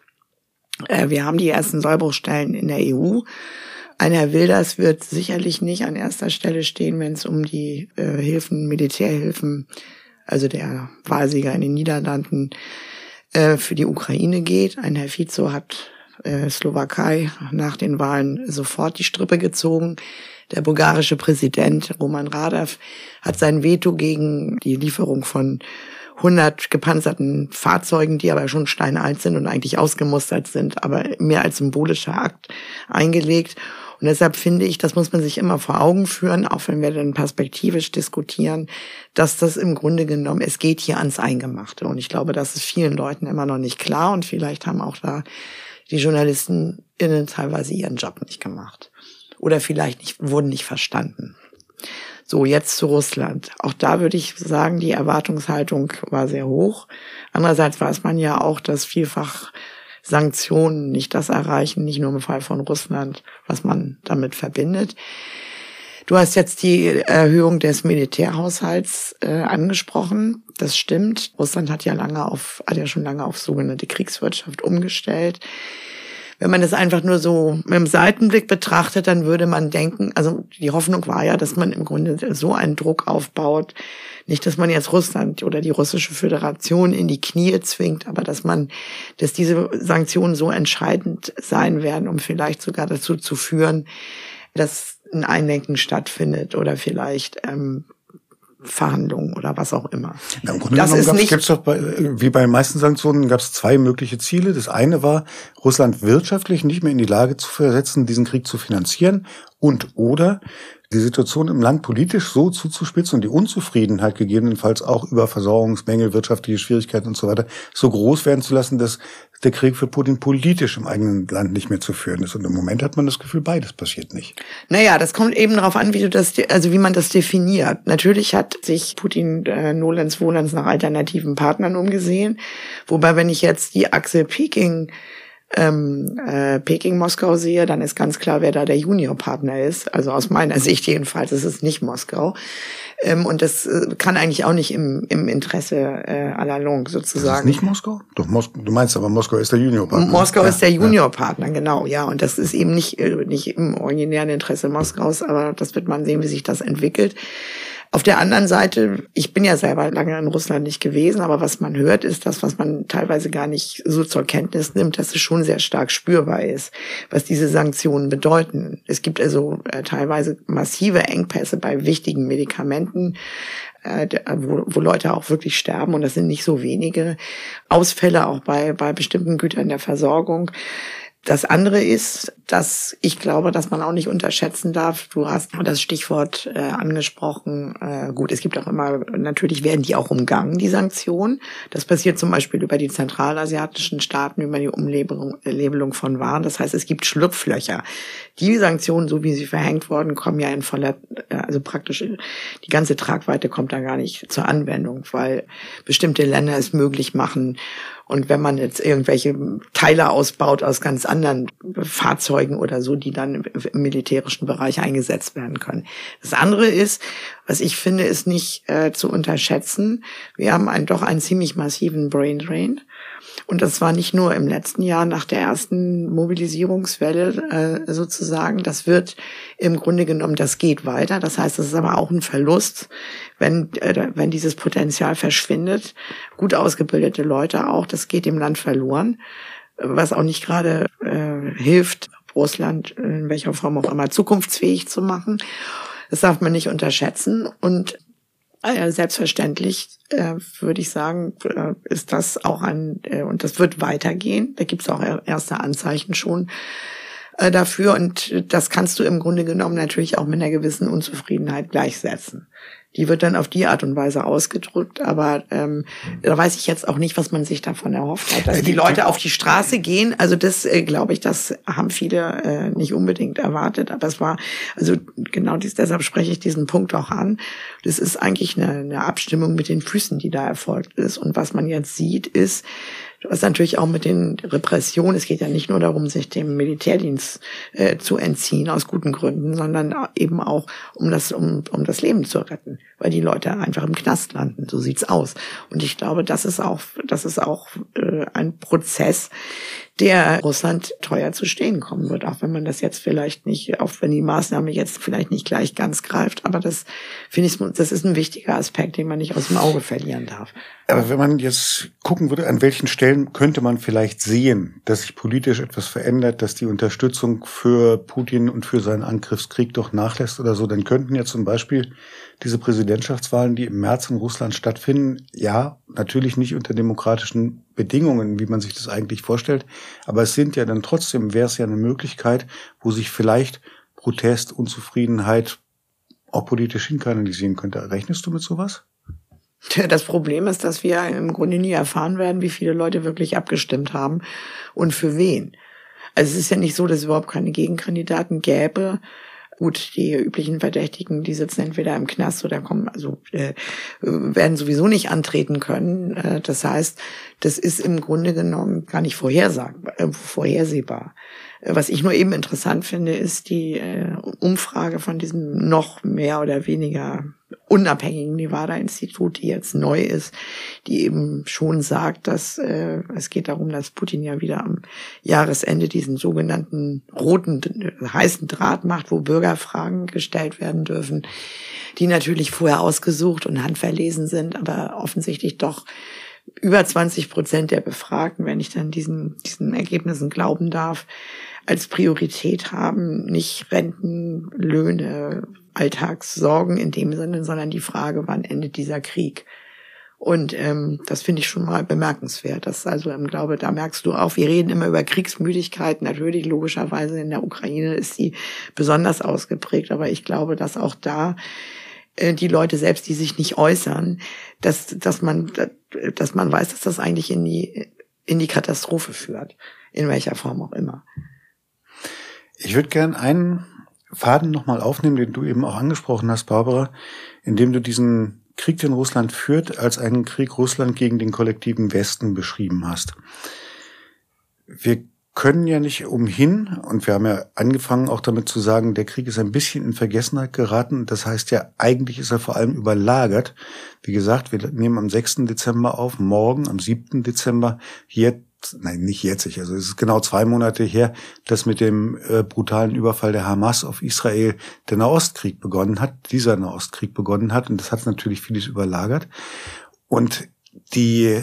Äh, wir haben die ersten Sollbruchstellen in der EU. Ein Herr Wilders wird sicherlich nicht an erster Stelle stehen, wenn es um die äh, Hilfen, Militärhilfen, also der Wahlsieger in den Niederlanden, äh, für die Ukraine geht. Ein Herr Fico hat äh, Slowakei nach den Wahlen sofort die Strippe gezogen. Der bulgarische Präsident Roman Radev hat sein Veto gegen die Lieferung von 100 gepanzerten Fahrzeugen, die aber schon steinalt sind und eigentlich ausgemustert sind, aber mehr als symbolischer Akt eingelegt. Und deshalb finde ich, das muss man sich immer vor Augen führen, auch wenn wir dann perspektivisch diskutieren, dass das im Grunde genommen, es geht hier ans Eingemachte. Und ich glaube, das ist vielen Leuten immer noch nicht klar und vielleicht haben auch da die JournalistInnen teilweise ihren Job nicht gemacht oder vielleicht nicht, wurden nicht verstanden. So, jetzt zu Russland. Auch da würde ich sagen, die Erwartungshaltung war sehr hoch. Andererseits weiß man ja auch, dass vielfach Sanktionen nicht das erreichen, nicht nur im Fall von Russland, was man damit verbindet. Du hast jetzt die Erhöhung des Militärhaushalts äh, angesprochen. Das stimmt. Russland hat ja lange auf, hat ja schon lange auf sogenannte Kriegswirtschaft umgestellt. Wenn man das einfach nur so mit dem Seitenblick betrachtet, dann würde man denken, also die Hoffnung war ja, dass man im Grunde so einen Druck aufbaut, nicht, dass man jetzt Russland oder die russische Föderation in die Knie zwingt, aber dass man, dass diese Sanktionen so entscheidend sein werden, um vielleicht sogar dazu zu führen, dass ein Einlenken stattfindet oder vielleicht ähm, Verhandlungen oder was auch immer. Ja, Im Grunde das genommen gab es doch bei, wie bei den meisten Sanktionen gab es zwei mögliche Ziele. Das eine war, Russland wirtschaftlich nicht mehr in die Lage zu versetzen, diesen Krieg zu finanzieren und oder die Situation im Land politisch so zuzuspitzen und die Unzufriedenheit gegebenenfalls auch über Versorgungsmängel, wirtschaftliche Schwierigkeiten und so weiter so groß werden zu lassen, dass der Krieg für Putin politisch im eigenen Land nicht mehr zu führen ist. Und im Moment hat man das Gefühl, beides passiert nicht. Naja, das kommt eben darauf an, wie du das, also wie man das definiert. Natürlich hat sich Putin äh, Nolens Wohlens nach alternativen Partnern umgesehen. Wobei, wenn ich jetzt die Achse Peking ähm, äh, Peking-Moskau sehe, dann ist ganz klar, wer da der Juniorpartner ist. Also aus meiner Sicht jedenfalls ist es nicht Moskau. Ähm, und das äh, kann eigentlich auch nicht im, im Interesse äh, aller Long sozusagen. Ist nicht Moskau? Doch, Mos du meinst aber, Moskau ist der Juniorpartner. Moskau ja, ist der Juniorpartner, ja. genau, ja. Und das ist eben nicht, äh, nicht im originären Interesse Moskaus, aber das wird man sehen, wie sich das entwickelt. Auf der anderen Seite, ich bin ja selber lange in Russland nicht gewesen, aber was man hört, ist das, was man teilweise gar nicht so zur Kenntnis nimmt, dass es schon sehr stark spürbar ist, was diese Sanktionen bedeuten. Es gibt also äh, teilweise massive Engpässe bei wichtigen Medikamenten, äh, wo, wo Leute auch wirklich sterben und das sind nicht so wenige. Ausfälle auch bei, bei bestimmten Gütern der Versorgung. Das andere ist, dass ich glaube, dass man auch nicht unterschätzen darf. Du hast das Stichwort äh, angesprochen. Äh, gut, es gibt auch immer, natürlich werden die auch umgangen, die Sanktionen. Das passiert zum Beispiel über die zentralasiatischen Staaten, über die Umlabelung von Waren. Das heißt, es gibt Schlupflöcher. Die Sanktionen, so wie sie verhängt wurden, kommen ja in voller, äh, also praktisch die ganze Tragweite kommt da gar nicht zur Anwendung, weil bestimmte Länder es möglich machen, und wenn man jetzt irgendwelche Teile ausbaut aus ganz anderen Fahrzeugen oder so, die dann im militärischen Bereich eingesetzt werden können. Das andere ist, was ich finde, ist nicht äh, zu unterschätzen. Wir haben einen, doch einen ziemlich massiven Brain Drain. Und das war nicht nur im letzten Jahr nach der ersten Mobilisierungswelle äh, sozusagen. Das wird im Grunde genommen, das geht weiter. Das heißt, das ist aber auch ein Verlust, wenn, äh, wenn dieses Potenzial verschwindet. Gut ausgebildete Leute auch, das geht im Land verloren, was auch nicht gerade äh, hilft, Russland in welcher Form auch immer zukunftsfähig zu machen. Das darf man nicht unterschätzen. Und selbstverständlich äh, würde ich sagen, äh, ist das auch ein, äh, und das wird weitergehen. Da gibt es auch erste Anzeichen schon äh, dafür. Und das kannst du im Grunde genommen natürlich auch mit einer gewissen Unzufriedenheit gleichsetzen die wird dann auf die Art und Weise ausgedrückt, aber ähm, da weiß ich jetzt auch nicht, was man sich davon erhofft hat, dass die Leute auf die Straße gehen. Also das äh, glaube ich, das haben viele äh, nicht unbedingt erwartet, aber es war also genau dies, deshalb spreche ich diesen Punkt auch an. Das ist eigentlich eine, eine Abstimmung mit den Füßen, die da erfolgt ist und was man jetzt sieht, ist was natürlich auch mit den Repressionen, es geht ja nicht nur darum, sich dem Militärdienst äh, zu entziehen aus guten Gründen, sondern eben auch um das, um, um das Leben zu retten, weil die Leute einfach im Knast landen. So sieht's aus. Und ich glaube, das ist auch, das ist auch äh, ein Prozess, der Russland teuer zu stehen kommen wird, auch wenn man das jetzt vielleicht nicht, auch wenn die Maßnahme jetzt vielleicht nicht gleich ganz greift, aber das finde ich, das ist ein wichtiger Aspekt, den man nicht aus dem Auge verlieren darf. Aber wenn man jetzt gucken würde, an welchen Stellen könnte man vielleicht sehen, dass sich politisch etwas verändert, dass die Unterstützung für Putin und für seinen Angriffskrieg doch nachlässt oder so, dann könnten ja zum Beispiel diese Präsidentschaftswahlen, die im März in Russland stattfinden, ja, natürlich nicht unter demokratischen Bedingungen, wie man sich das eigentlich vorstellt, aber es sind ja dann trotzdem, wäre es ja eine Möglichkeit, wo sich vielleicht Protest, Unzufriedenheit auch politisch hinkanalisieren könnte. Rechnest du mit sowas? Das Problem ist, dass wir im Grunde nie erfahren werden, wie viele Leute wirklich abgestimmt haben und für wen. Also es ist ja nicht so, dass es überhaupt keine Gegenkandidaten gäbe. Gut, die üblichen Verdächtigen, die sitzen entweder im Knast oder kommen, also äh, werden sowieso nicht antreten können. Äh, das heißt, das ist im Grunde genommen gar nicht vorhersagbar, äh, vorhersehbar. Was ich nur eben interessant finde, ist die äh, Umfrage von diesem noch mehr oder weniger unabhängigen Nevada-Institut, die jetzt neu ist, die eben schon sagt, dass äh, es geht darum, dass Putin ja wieder am Jahresende diesen sogenannten roten, heißen Draht macht, wo Bürgerfragen gestellt werden dürfen, die natürlich vorher ausgesucht und handverlesen sind, aber offensichtlich doch über 20 Prozent der Befragten, wenn ich dann diesen, diesen Ergebnissen glauben darf, als Priorität haben, nicht Renten, Löhne, Alltagssorgen in dem Sinne, sondern die Frage, wann endet dieser Krieg? Und ähm, das finde ich schon mal bemerkenswert. Das also im Glaube, da merkst du auch, wir reden immer über Kriegsmüdigkeit. Natürlich, logischerweise in der Ukraine ist sie besonders ausgeprägt, aber ich glaube, dass auch da äh, die Leute selbst, die sich nicht äußern, dass, dass man, dass man weiß, dass das eigentlich in die, in die Katastrophe führt. In welcher Form auch immer. Ich würde gern einen Faden nochmal aufnehmen, den du eben auch angesprochen hast, Barbara, indem du diesen Krieg, den Russland führt, als einen Krieg Russland gegen den kollektiven Westen beschrieben hast. Wir können ja nicht umhin, und wir haben ja angefangen auch damit zu sagen, der Krieg ist ein bisschen in Vergessenheit geraten. Das heißt ja, eigentlich ist er vor allem überlagert. Wie gesagt, wir nehmen am 6. Dezember auf, morgen am 7. Dezember hier nein, nicht jetzt, also es ist genau zwei Monate her, dass mit dem äh, brutalen Überfall der Hamas auf Israel der Nahostkrieg begonnen hat, dieser Nahostkrieg begonnen hat und das hat natürlich vieles überlagert. Und die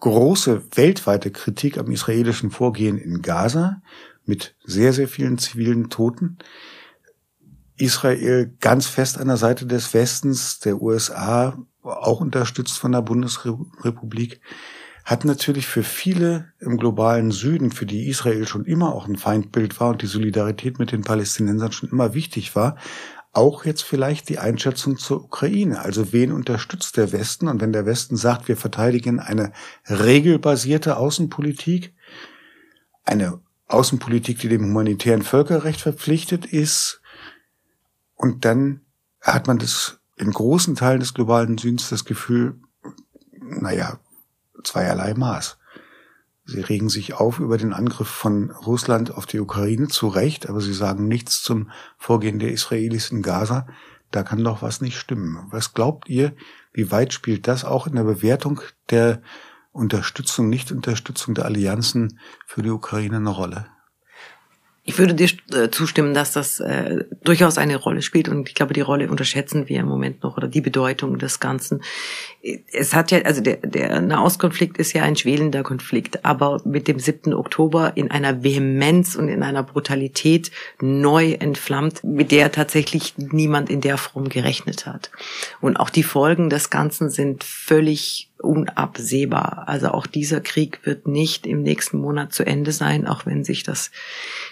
große weltweite Kritik am israelischen Vorgehen in Gaza mit sehr, sehr vielen zivilen Toten, Israel ganz fest an der Seite des Westens, der USA auch unterstützt von der Bundesrepublik, hat natürlich für viele im globalen Süden, für die Israel schon immer auch ein Feindbild war und die Solidarität mit den Palästinensern schon immer wichtig war, auch jetzt vielleicht die Einschätzung zur Ukraine. Also wen unterstützt der Westen? Und wenn der Westen sagt, wir verteidigen eine regelbasierte Außenpolitik, eine Außenpolitik, die dem humanitären Völkerrecht verpflichtet ist, und dann hat man das in großen Teilen des globalen Südens das Gefühl, naja, zweierlei Maß. Sie regen sich auf über den Angriff von Russland auf die Ukraine, zu Recht, aber sie sagen nichts zum Vorgehen der Israelis in Gaza. Da kann doch was nicht stimmen. Was glaubt ihr, wie weit spielt das auch in der Bewertung der Unterstützung, Nichtunterstützung der Allianzen für die Ukraine eine Rolle? Ich würde dir äh, zustimmen, dass das äh, durchaus eine Rolle spielt und ich glaube, die Rolle unterschätzen wir im Moment noch oder die Bedeutung des Ganzen. Es hat ja, also der, der Nahostkonflikt ist ja ein schwelender Konflikt, aber mit dem 7. Oktober in einer Vehemenz und in einer Brutalität neu entflammt, mit der tatsächlich niemand in der Form gerechnet hat. Und auch die Folgen des Ganzen sind völlig unabsehbar. Also auch dieser Krieg wird nicht im nächsten Monat zu Ende sein, auch wenn sich das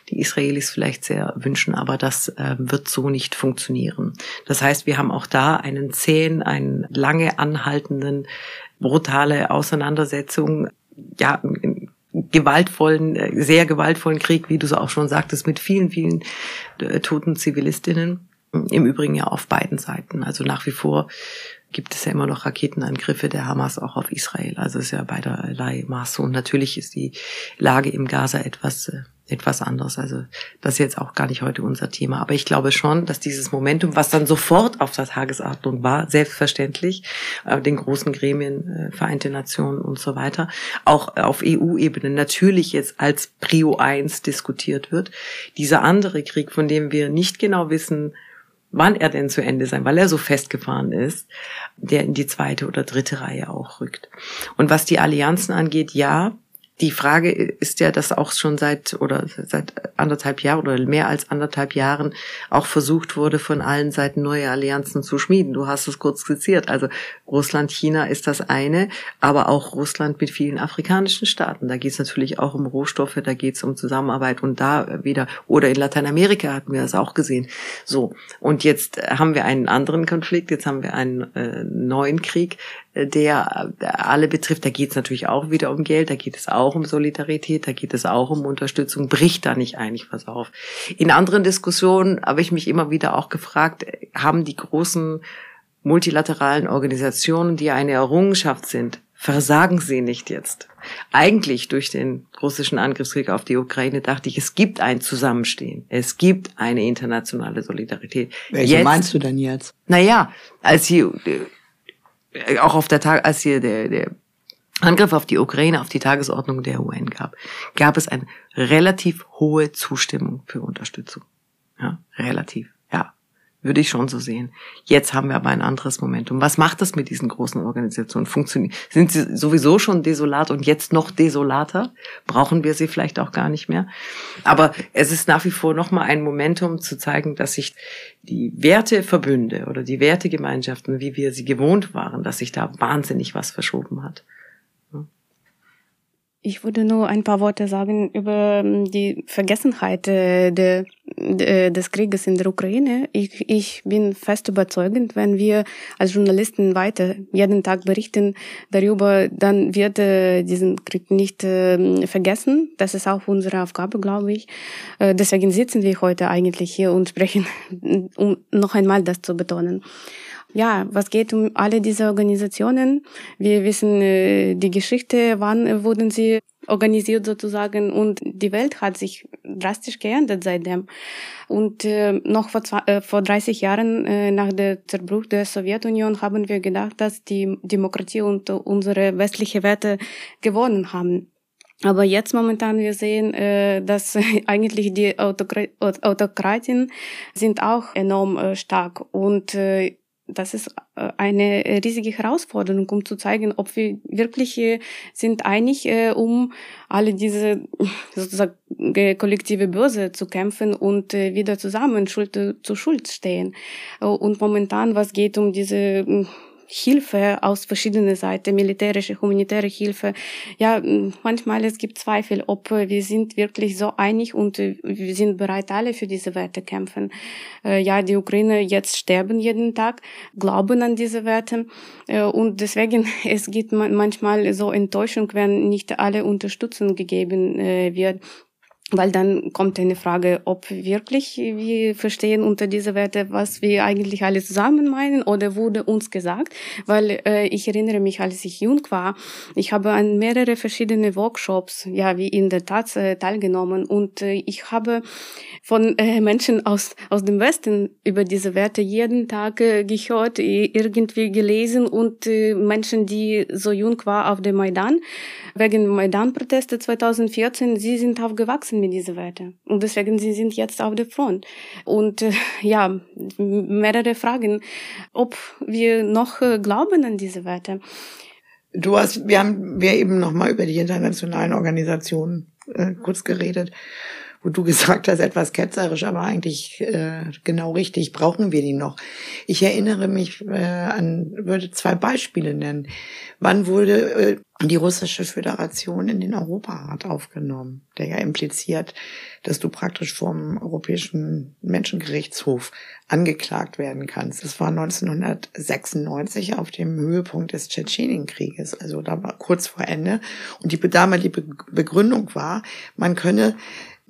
die Israelis vielleicht sehr wünschen, aber das äh, wird so nicht funktionieren. Das heißt, wir haben auch da einen zähen, einen lange anhaltenden, brutale Auseinandersetzung, ja, gewaltvollen, sehr gewaltvollen Krieg, wie du es auch schon sagtest, mit vielen, vielen äh, toten Zivilistinnen. Im Übrigen ja auf beiden Seiten. Also nach wie vor gibt es ja immer noch Raketenangriffe der Hamas auch auf Israel. Also ist ja beiderlei Maße. Und natürlich ist die Lage im Gaza etwas, äh, etwas anderes. Also das ist jetzt auch gar nicht heute unser Thema. Aber ich glaube schon, dass dieses Momentum, was dann sofort auf der Tagesordnung war, selbstverständlich, äh, den großen Gremien, äh, Vereinte Nationen und so weiter, auch auf EU-Ebene natürlich jetzt als Prio 1 diskutiert wird. Dieser andere Krieg, von dem wir nicht genau wissen, wann er denn zu Ende sein, weil er so festgefahren ist, der in die zweite oder dritte Reihe auch rückt. Und was die Allianzen angeht, ja, die Frage ist ja, dass auch schon seit oder seit anderthalb Jahren oder mehr als anderthalb Jahren auch versucht wurde, von allen Seiten neue Allianzen zu schmieden. Du hast es kurz skizziert. Also Russland, China ist das eine, aber auch Russland mit vielen afrikanischen Staaten. Da geht es natürlich auch um Rohstoffe, da geht es um Zusammenarbeit und da wieder, oder in Lateinamerika hatten wir das auch gesehen. So, und jetzt haben wir einen anderen Konflikt, jetzt haben wir einen äh, neuen Krieg der alle betrifft. Da geht es natürlich auch wieder um Geld, da geht es auch um Solidarität, da geht es auch um Unterstützung. Bricht da nicht eigentlich was auf? In anderen Diskussionen habe ich mich immer wieder auch gefragt, haben die großen multilateralen Organisationen, die eine Errungenschaft sind, versagen sie nicht jetzt. Eigentlich durch den russischen Angriffskrieg auf die Ukraine dachte ich, es gibt ein Zusammenstehen. Es gibt eine internationale Solidarität. Welche jetzt, meinst du denn jetzt? Naja, als äh, auch auf der Tag, als hier der, der Angriff auf die Ukraine auf die Tagesordnung der UN gab, gab es eine relativ hohe Zustimmung für Unterstützung. Ja, relativ. Würde ich schon so sehen. Jetzt haben wir aber ein anderes Momentum. Was macht das mit diesen großen Organisationen? Funktioniert, sind sie sowieso schon desolat und jetzt noch desolater? Brauchen wir sie vielleicht auch gar nicht mehr? Aber es ist nach wie vor nochmal ein Momentum zu zeigen, dass sich die Werteverbünde oder die Wertegemeinschaften, wie wir sie gewohnt waren, dass sich da wahnsinnig was verschoben hat. Ich würde nur ein paar Worte sagen über ähm, die Vergessenheit äh, de, des Krieges in der Ukraine. Ich, ich bin fest überzeugend, wenn wir als Journalisten weiter jeden Tag berichten darüber, dann wird äh, diesen Krieg nicht äh, vergessen. Das ist auch unsere Aufgabe, glaube ich. Äh, deswegen sitzen wir heute eigentlich hier und sprechen, [LAUGHS] um noch einmal das zu betonen ja, was geht um alle diese Organisationen? Wir wissen äh, die Geschichte, wann wurden sie organisiert sozusagen und die Welt hat sich drastisch geändert seitdem. Und äh, noch vor, zwei, äh, vor 30 Jahren äh, nach dem Zerbruch der Sowjetunion haben wir gedacht, dass die Demokratie und unsere westliche Werte gewonnen haben. Aber jetzt momentan wir sehen, äh, dass [LAUGHS] eigentlich die Autokratien sind auch enorm äh, stark und äh, das ist äh, eine riesige Herausforderung, um zu zeigen, ob wir wirklich äh, sind einig, äh, um alle diese [LAUGHS] sozusagen kollektive Börse zu kämpfen und wieder zusammen Schuld zu Schuld stehen. Und momentan, was geht um diese Hilfe aus verschiedenen Seiten, militärische, humanitäre Hilfe. Ja, manchmal es gibt Zweifel, ob wir sind wirklich so einig und wir sind bereit, alle für diese Werte kämpfen. Äh, ja, die Ukraine jetzt sterben jeden Tag, glauben an diese Werte äh, und deswegen [LAUGHS] es gibt manchmal so Enttäuschung, wenn nicht alle Unterstützung gegeben äh, wird weil dann kommt eine Frage, ob wirklich wir verstehen unter dieser Werte, was wir eigentlich alle zusammen meinen oder wurde uns gesagt, weil äh, ich erinnere mich, als ich jung war, ich habe an mehrere verschiedene Workshops, ja, wie in der Tat äh, teilgenommen. Und äh, ich habe von äh, Menschen aus, aus dem Westen über diese Werte jeden Tag äh, gehört, irgendwie gelesen. Und äh, Menschen, die so jung war auf dem Maidan, wegen Maidan-Proteste 2014, sie sind aufgewachsen mit diesen Werten. Und deswegen sie sind jetzt auf der Front. Und äh, ja, mehrere Fragen, ob wir noch äh, glauben an diese Werte. Du hast, wir haben wir eben noch mal über die internationalen Organisationen äh, kurz geredet wo du gesagt hast, etwas ketzerisch, aber eigentlich äh, genau richtig, brauchen wir die noch. Ich erinnere mich äh, an, würde zwei Beispiele nennen. Wann wurde äh, die russische Föderation in den Europarat aufgenommen, der ja impliziert, dass du praktisch vom Europäischen Menschengerichtshof angeklagt werden kannst. Das war 1996 auf dem Höhepunkt des Tschetschenienkrieges, also da war kurz vor Ende. Und die damalige Begründung war, man könne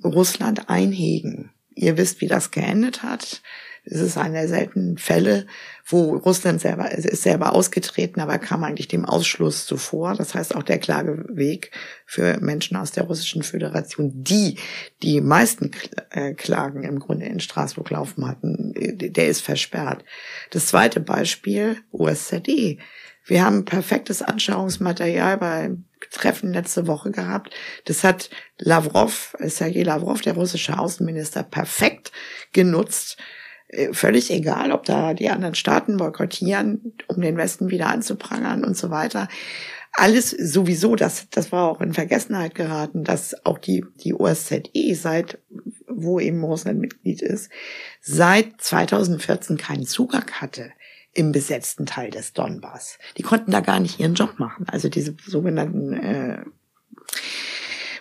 Russland einhegen. Ihr wisst, wie das geendet hat. Es ist einer der seltenen Fälle, wo Russland selber ist selber ausgetreten, aber kam eigentlich dem Ausschluss zuvor. Das heißt, auch der Klageweg für Menschen aus der Russischen Föderation, die die meisten äh, Klagen im Grunde in Straßburg laufen hatten, der ist versperrt. Das zweite Beispiel, OSZE. Wir haben perfektes Anschauungsmaterial beim Treffen letzte Woche gehabt. Das hat Lavrov, Sergei Lavrov, der russische Außenminister, perfekt genutzt. Äh, völlig egal, ob da die anderen Staaten boykottieren, um den Westen wieder anzuprangern und so weiter. Alles sowieso, das, das war auch in Vergessenheit geraten, dass auch die, die OSZE seit, wo eben Russland Mitglied ist, seit 2014 keinen Zugang hatte im besetzten Teil des Donbass. Die konnten da gar nicht ihren Job machen. Also diese sogenannten äh,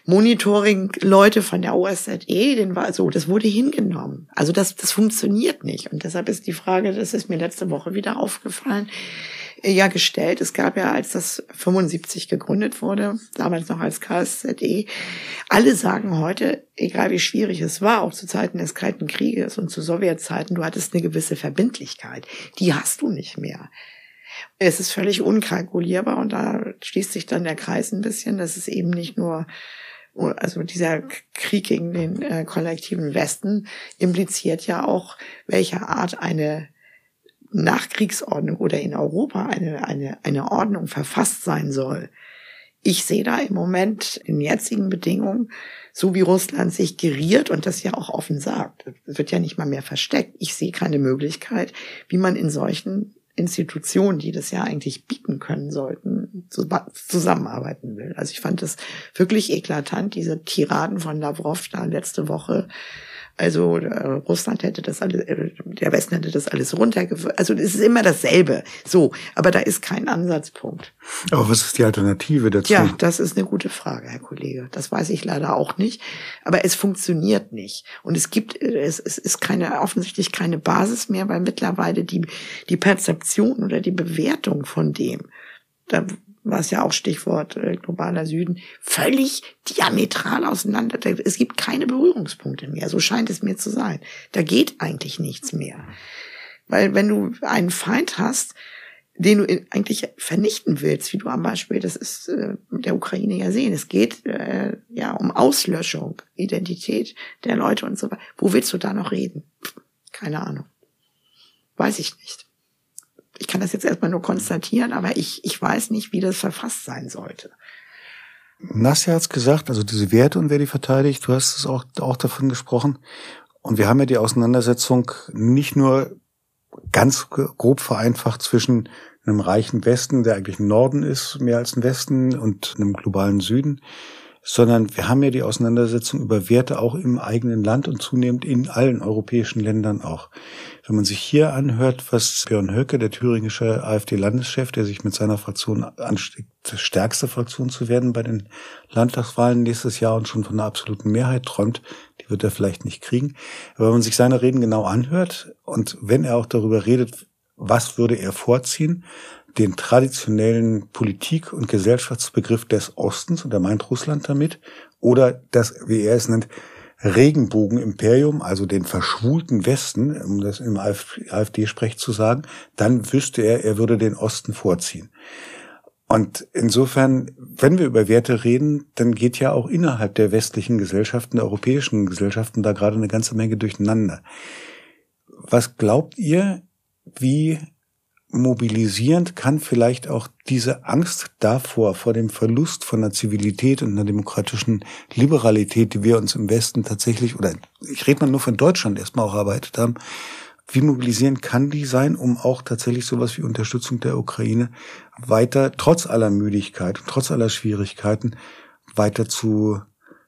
Monitoring-Leute von der OSZE, den war so, das wurde hingenommen. Also das, das funktioniert nicht. Und deshalb ist die Frage, das ist mir letzte Woche wieder aufgefallen, ja gestellt. Es gab ja, als das 75 gegründet wurde, damals noch als KSZE, alle sagen heute, egal wie schwierig es war, auch zu Zeiten des Kalten Krieges und zu Sowjetzeiten, du hattest eine gewisse Verbindlichkeit. Die hast du nicht mehr. Es ist völlig unkalkulierbar und da schließt sich dann der Kreis ein bisschen. Das ist eben nicht nur also dieser Krieg gegen den äh, kollektiven Westen impliziert ja auch, welche Art eine Nachkriegsordnung oder in Europa eine, eine, eine Ordnung verfasst sein soll. Ich sehe da im Moment in jetzigen Bedingungen, so wie Russland sich geriert und das ja auch offen sagt, wird ja nicht mal mehr versteckt. Ich sehe keine Möglichkeit, wie man in solchen Institutionen, die das ja eigentlich bieten können sollten, zusammenarbeiten will. Also ich fand das wirklich eklatant, diese Tiraden von Lavrov da letzte Woche also äh, Russland hätte das alles, äh, der Westen hätte das alles runtergeführt. Also es ist immer dasselbe. So, aber da ist kein Ansatzpunkt. Aber was ist die Alternative dazu? Ja, das ist eine gute Frage, Herr Kollege. Das weiß ich leider auch nicht. Aber es funktioniert nicht. Und es gibt, äh, es, es ist keine, offensichtlich keine Basis mehr, weil mittlerweile die, die Perzeption oder die Bewertung von dem, da was ja auch Stichwort äh, globaler Süden, völlig diametral auseinander. Es gibt keine Berührungspunkte mehr, so scheint es mir zu sein. Da geht eigentlich nichts mehr. Weil wenn du einen Feind hast, den du eigentlich vernichten willst, wie du am Beispiel, das ist äh, der Ukraine ja sehen, es geht äh, ja um Auslöschung, Identität der Leute und so weiter. Wo willst du da noch reden? Keine Ahnung. Weiß ich nicht ich kann das jetzt erstmal nur konstatieren, aber ich, ich weiß nicht, wie das verfasst sein sollte. Nasser hat es gesagt, also diese Werte und wer die verteidigt, du hast es auch, auch davon gesprochen. Und wir haben ja die Auseinandersetzung nicht nur ganz grob vereinfacht zwischen einem reichen Westen, der eigentlich ein Norden ist, mehr als ein Westen, und einem globalen Süden, sondern wir haben ja die Auseinandersetzung über Werte auch im eigenen Land und zunehmend in allen europäischen Ländern auch. Wenn man sich hier anhört, was Björn Höcke, der thüringische AfD-Landeschef, der sich mit seiner Fraktion ansteckt, stärkste Fraktion zu werden bei den Landtagswahlen nächstes Jahr und schon von einer absoluten Mehrheit träumt, die wird er vielleicht nicht kriegen. Aber wenn man sich seine Reden genau anhört und wenn er auch darüber redet, was würde er vorziehen, den traditionellen Politik- und Gesellschaftsbegriff des Ostens, und er meint Russland damit, oder das, wie er es nennt, Regenbogenimperium, also den verschwulten Westen, um das im AfD-Sprech zu sagen, dann wüsste er, er würde den Osten vorziehen. Und insofern, wenn wir über Werte reden, dann geht ja auch innerhalb der westlichen Gesellschaften, der europäischen Gesellschaften da gerade eine ganze Menge durcheinander. Was glaubt ihr, wie mobilisierend kann vielleicht auch diese Angst davor, vor dem Verlust von einer Zivilität und einer demokratischen Liberalität, die wir uns im Westen tatsächlich, oder ich rede mal nur von Deutschland erstmal auch erarbeitet haben, wie mobilisierend kann die sein, um auch tatsächlich sowas wie Unterstützung der Ukraine weiter, trotz aller Müdigkeit, trotz aller Schwierigkeiten, weiter zu,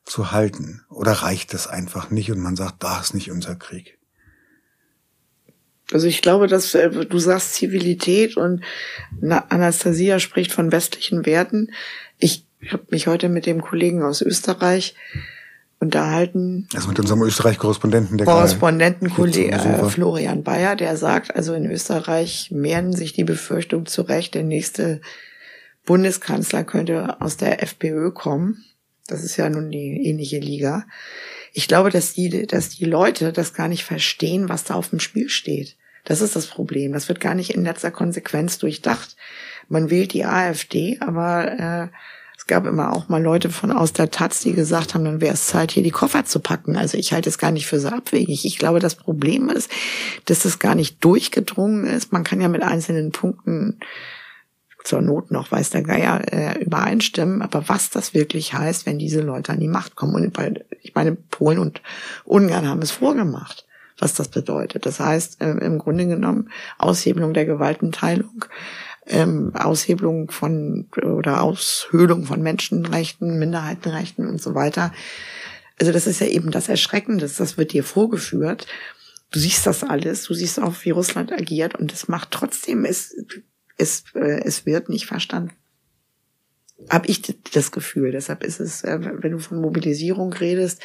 zu halten? Oder reicht das einfach nicht und man sagt, da ist nicht unser Krieg? Also ich glaube, dass äh, du sagst Zivilität und Anastasia spricht von westlichen Werten. Ich habe mich heute mit dem Kollegen aus Österreich unterhalten. Also mit unserem Österreich-Korrespondenten, der Korrespondentenkollege äh, Florian Bayer, der sagt, also in Österreich mehren sich die Befürchtung zurecht, der nächste Bundeskanzler könnte aus der FPÖ kommen. Das ist ja nun die ähnliche Liga. Ich glaube, dass die, dass die Leute das gar nicht verstehen, was da auf dem Spiel steht. Das ist das Problem. Das wird gar nicht in letzter Konsequenz durchdacht. Man wählt die AfD, aber äh, es gab immer auch mal Leute von aus der Taz, die gesagt haben, dann wäre es Zeit, hier die Koffer zu packen. Also ich halte es gar nicht für so abwegig. Ich glaube, das Problem ist, dass es gar nicht durchgedrungen ist. Man kann ja mit einzelnen Punkten zur Not noch, weiß der Geier, äh, übereinstimmen. Aber was das wirklich heißt, wenn diese Leute an die Macht kommen. Und ich meine, Polen und Ungarn haben es vorgemacht was das bedeutet. Das heißt, äh, im Grunde genommen Aushebelung der Gewaltenteilung, ähm, Aushebelung von oder Aushöhlung von Menschenrechten, Minderheitenrechten und so weiter. Also das ist ja eben das Erschreckende, das wird dir vorgeführt. Du siehst das alles, du siehst auch, wie Russland agiert und es macht trotzdem, es, es, äh, es wird nicht verstanden. Hab ich das Gefühl. Deshalb ist es, äh, wenn du von Mobilisierung redest,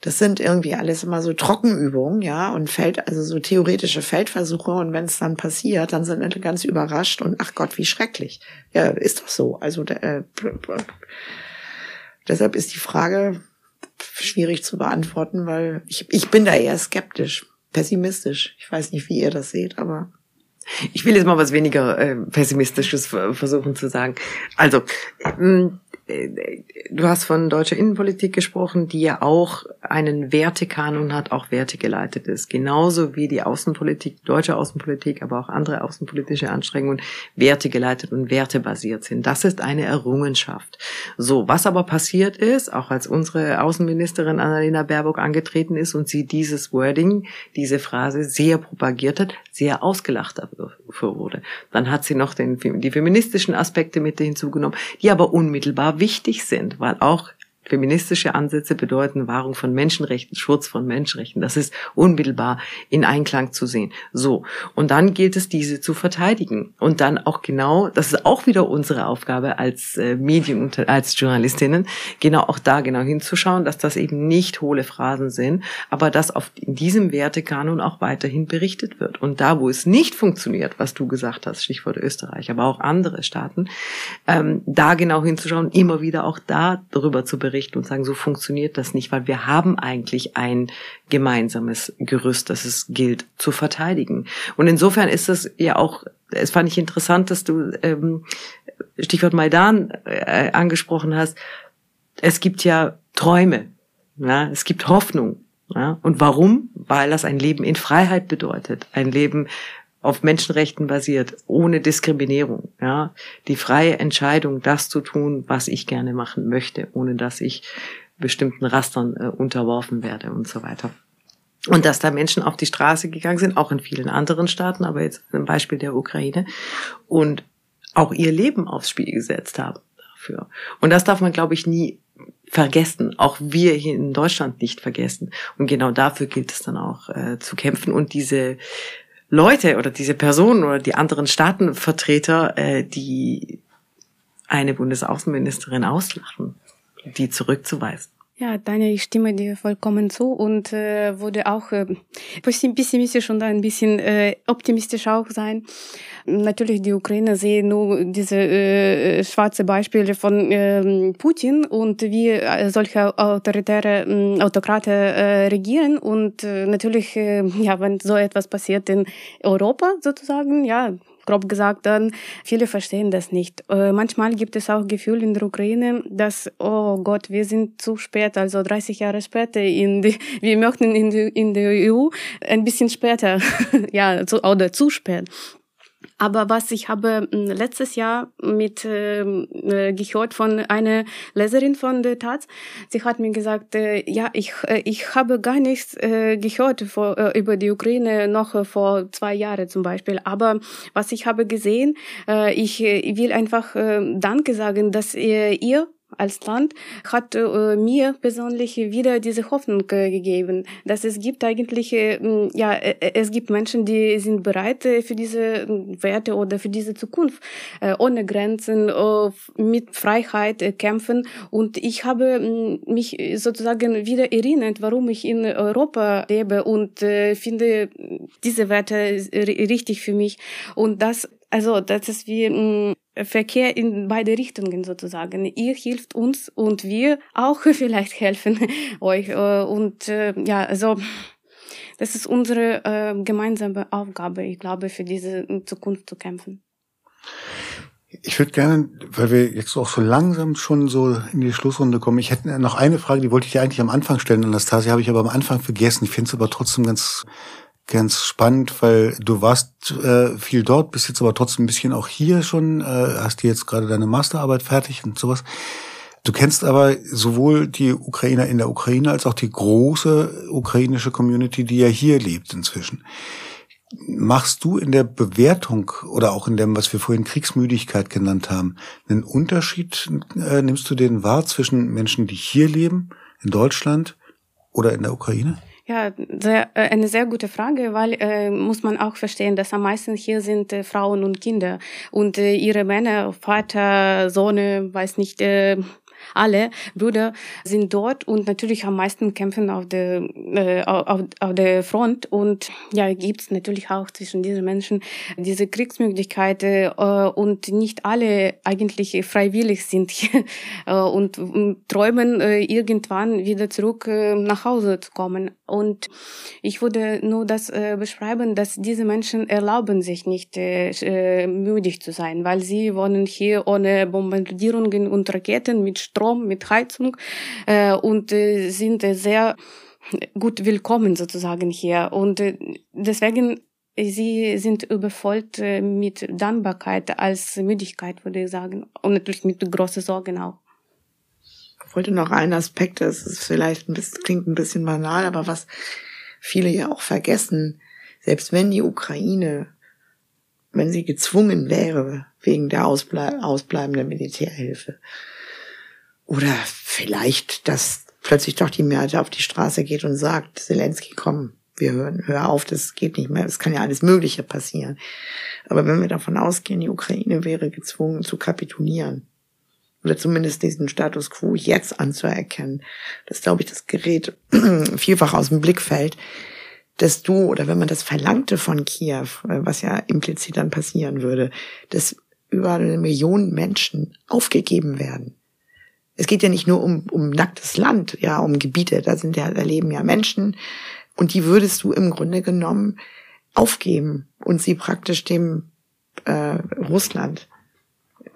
Das sind irgendwie alles immer so Trockenübungen, ja, und Feld, also so theoretische Feldversuche. Und wenn es dann passiert, dann sind alle ganz überrascht und ach Gott, wie schrecklich. Ja, ist doch so. Also äh, deshalb ist die Frage schwierig zu beantworten, weil ich, ich bin da eher skeptisch, pessimistisch. Ich weiß nicht, wie ihr das seht, aber ich will jetzt mal was weniger äh, pessimistisches versuchen zu sagen. Also ähm, äh, du hast von deutscher Innenpolitik gesprochen, die ja auch einen Wertekanon hat, auch wertegeleitet ist. Genauso wie die Außenpolitik, deutsche Außenpolitik, aber auch andere außenpolitische Anstrengungen wertegeleitet und wertebasiert sind. Das ist eine Errungenschaft. So, was aber passiert ist, auch als unsere Außenministerin Annalena Baerbock angetreten ist und sie dieses Wording, diese Phrase sehr propagiert hat, sehr ausgelacht dafür wurde. Dann hat sie noch den, die feministischen Aspekte mit hinzugenommen, die aber unmittelbar wichtig sind, weil auch Feministische Ansätze bedeuten Wahrung von Menschenrechten, Schutz von Menschenrechten. Das ist unmittelbar in Einklang zu sehen. So. Und dann gilt es, diese zu verteidigen. Und dann auch genau, das ist auch wieder unsere Aufgabe als äh, Medien und als Journalistinnen, genau auch da genau hinzuschauen, dass das eben nicht hohle Phrasen sind, aber dass auf in diesem Wertekanon auch weiterhin berichtet wird. Und da, wo es nicht funktioniert, was du gesagt hast, Stichwort Österreich, aber auch andere Staaten, ähm, da genau hinzuschauen, immer wieder auch da darüber zu berichten, berichten und sagen, so funktioniert das nicht, weil wir haben eigentlich ein gemeinsames Gerüst, das es gilt zu verteidigen. Und insofern ist es ja auch, es fand ich interessant, dass du ähm, Stichwort Maidan äh, angesprochen hast. Es gibt ja Träume, ja, es gibt Hoffnung. Ja, und warum? Weil das ein Leben in Freiheit bedeutet, ein Leben auf Menschenrechten basiert, ohne Diskriminierung, ja, die freie Entscheidung, das zu tun, was ich gerne machen möchte, ohne dass ich bestimmten Rastern äh, unterworfen werde und so weiter. Und dass da Menschen auf die Straße gegangen sind, auch in vielen anderen Staaten, aber jetzt im Beispiel der Ukraine, und auch ihr Leben aufs Spiel gesetzt haben dafür. Und das darf man, glaube ich, nie vergessen, auch wir hier in Deutschland nicht vergessen. Und genau dafür gilt es dann auch äh, zu kämpfen und diese Leute oder diese Personen oder die anderen Staatenvertreter, äh, die eine Bundesaußenministerin auslachen, die zurückzuweisen. Ja, deine ich stimme dir vollkommen zu und äh, würde auch äh, pessimistisch und ein bisschen äh, optimistisch auch sein. Natürlich, die Ukraine sehen nur diese äh, schwarze Beispiele von äh, Putin und wie äh, solche autoritäre äh, Autokrate äh, regieren und äh, natürlich, äh, ja, wenn so etwas passiert in Europa sozusagen, ja, grob gesagt, dann viele verstehen das nicht. Äh, manchmal gibt es auch Gefühl in der Ukraine, dass, oh Gott, wir sind zu spät, also 30 Jahre später, in die, [LAUGHS] wir möchten in die, in die EU ein bisschen später, [LAUGHS] ja, zu, oder zu spät. Aber was ich habe hm, letztes Jahr mit ähm, äh, gehört von einer Leserin von der Taz, sie hat mir gesagt, äh, ja, ich äh, ich habe gar nichts äh, gehört vor, äh, über die Ukraine noch äh, vor zwei Jahren zum Beispiel. Aber was ich habe gesehen, äh, ich, ich will einfach äh, Danke sagen, dass äh, ihr als Land hat äh, mir persönlich wieder diese Hoffnung äh, gegeben, dass es gibt eigentlich, äh, ja, äh, äh, es gibt Menschen, die sind bereit äh, für diese Werte oder für diese Zukunft ohne Grenzen, mit Freiheit kämpfen. Und ich habe mich sozusagen wieder erinnert, warum ich in Europa lebe und finde diese Werte richtig für mich. Und das also das ist wie ein Verkehr in beide Richtungen sozusagen. Ihr hilft uns und wir auch [LAUGHS] vielleicht helfen [LAUGHS] euch. Äh, und äh, ja, also das ist unsere äh, gemeinsame Aufgabe, ich glaube, für diese Zukunft zu kämpfen. Ich würde gerne, weil wir jetzt auch so langsam schon so in die Schlussrunde kommen, ich hätte noch eine Frage, die wollte ich dir eigentlich am Anfang stellen, Anastasia, habe ich aber am Anfang vergessen. Ich finde es aber trotzdem ganz ganz spannend, weil du warst äh, viel dort, bist jetzt aber trotzdem ein bisschen auch hier schon, äh, hast dir jetzt gerade deine Masterarbeit fertig und sowas. Du kennst aber sowohl die Ukrainer in der Ukraine als auch die große ukrainische Community, die ja hier lebt inzwischen. Machst du in der Bewertung oder auch in dem, was wir vorhin Kriegsmüdigkeit genannt haben, einen Unterschied, äh, nimmst du den wahr zwischen Menschen, die hier leben, in Deutschland oder in der Ukraine? Ja, sehr, äh, eine sehr gute Frage, weil äh, muss man auch verstehen, dass am meisten hier sind äh, Frauen und Kinder. Und äh, ihre Männer, Vater, Sohn, weiß nicht, äh, alle Brüder sind dort und natürlich am meisten kämpfen auf der äh, auf, auf der Front. Und ja gibt's natürlich auch zwischen diesen Menschen diese Kriegsmöglichkeiten äh, und nicht alle eigentlich freiwillig sind [LAUGHS] äh, und, und träumen äh, irgendwann wieder zurück äh, nach Hause zu kommen. Und ich würde nur das äh, beschreiben, dass diese Menschen erlauben sich nicht äh, äh müdig zu sein, weil sie wohnen hier ohne Bombardierungen und Raketen mit Strom, mit Heizung äh, und äh, sind äh, sehr gut willkommen sozusagen hier. Und äh, deswegen Sie sind übervollt äh, mit Dankbarkeit als Müdigkeit, würde ich sagen. Und natürlich mit großen Sorgen auch. Ich wollte noch einen Aspekt, das ist vielleicht ein bisschen, klingt ein bisschen banal, aber was viele ja auch vergessen, selbst wenn die Ukraine, wenn sie gezwungen wäre, wegen der ausble ausbleibenden Militärhilfe, oder vielleicht, dass plötzlich doch die Mehrheit auf die Straße geht und sagt, Zelensky, komm, wir hören, hör auf, das geht nicht mehr, es kann ja alles Mögliche passieren. Aber wenn wir davon ausgehen, die Ukraine wäre gezwungen zu kapitulieren, oder zumindest diesen Status quo jetzt anzuerkennen, das glaube ich, das gerät [CLEARS THROAT] vielfach aus dem Blickfeld, dass du, oder wenn man das verlangte von Kiew, äh, was ja implizit dann passieren würde, dass über eine Million Menschen aufgegeben werden es geht ja nicht nur um, um nacktes Land, ja, um Gebiete, da sind ja, da leben ja Menschen und die würdest du im Grunde genommen aufgeben und sie praktisch dem äh, Russland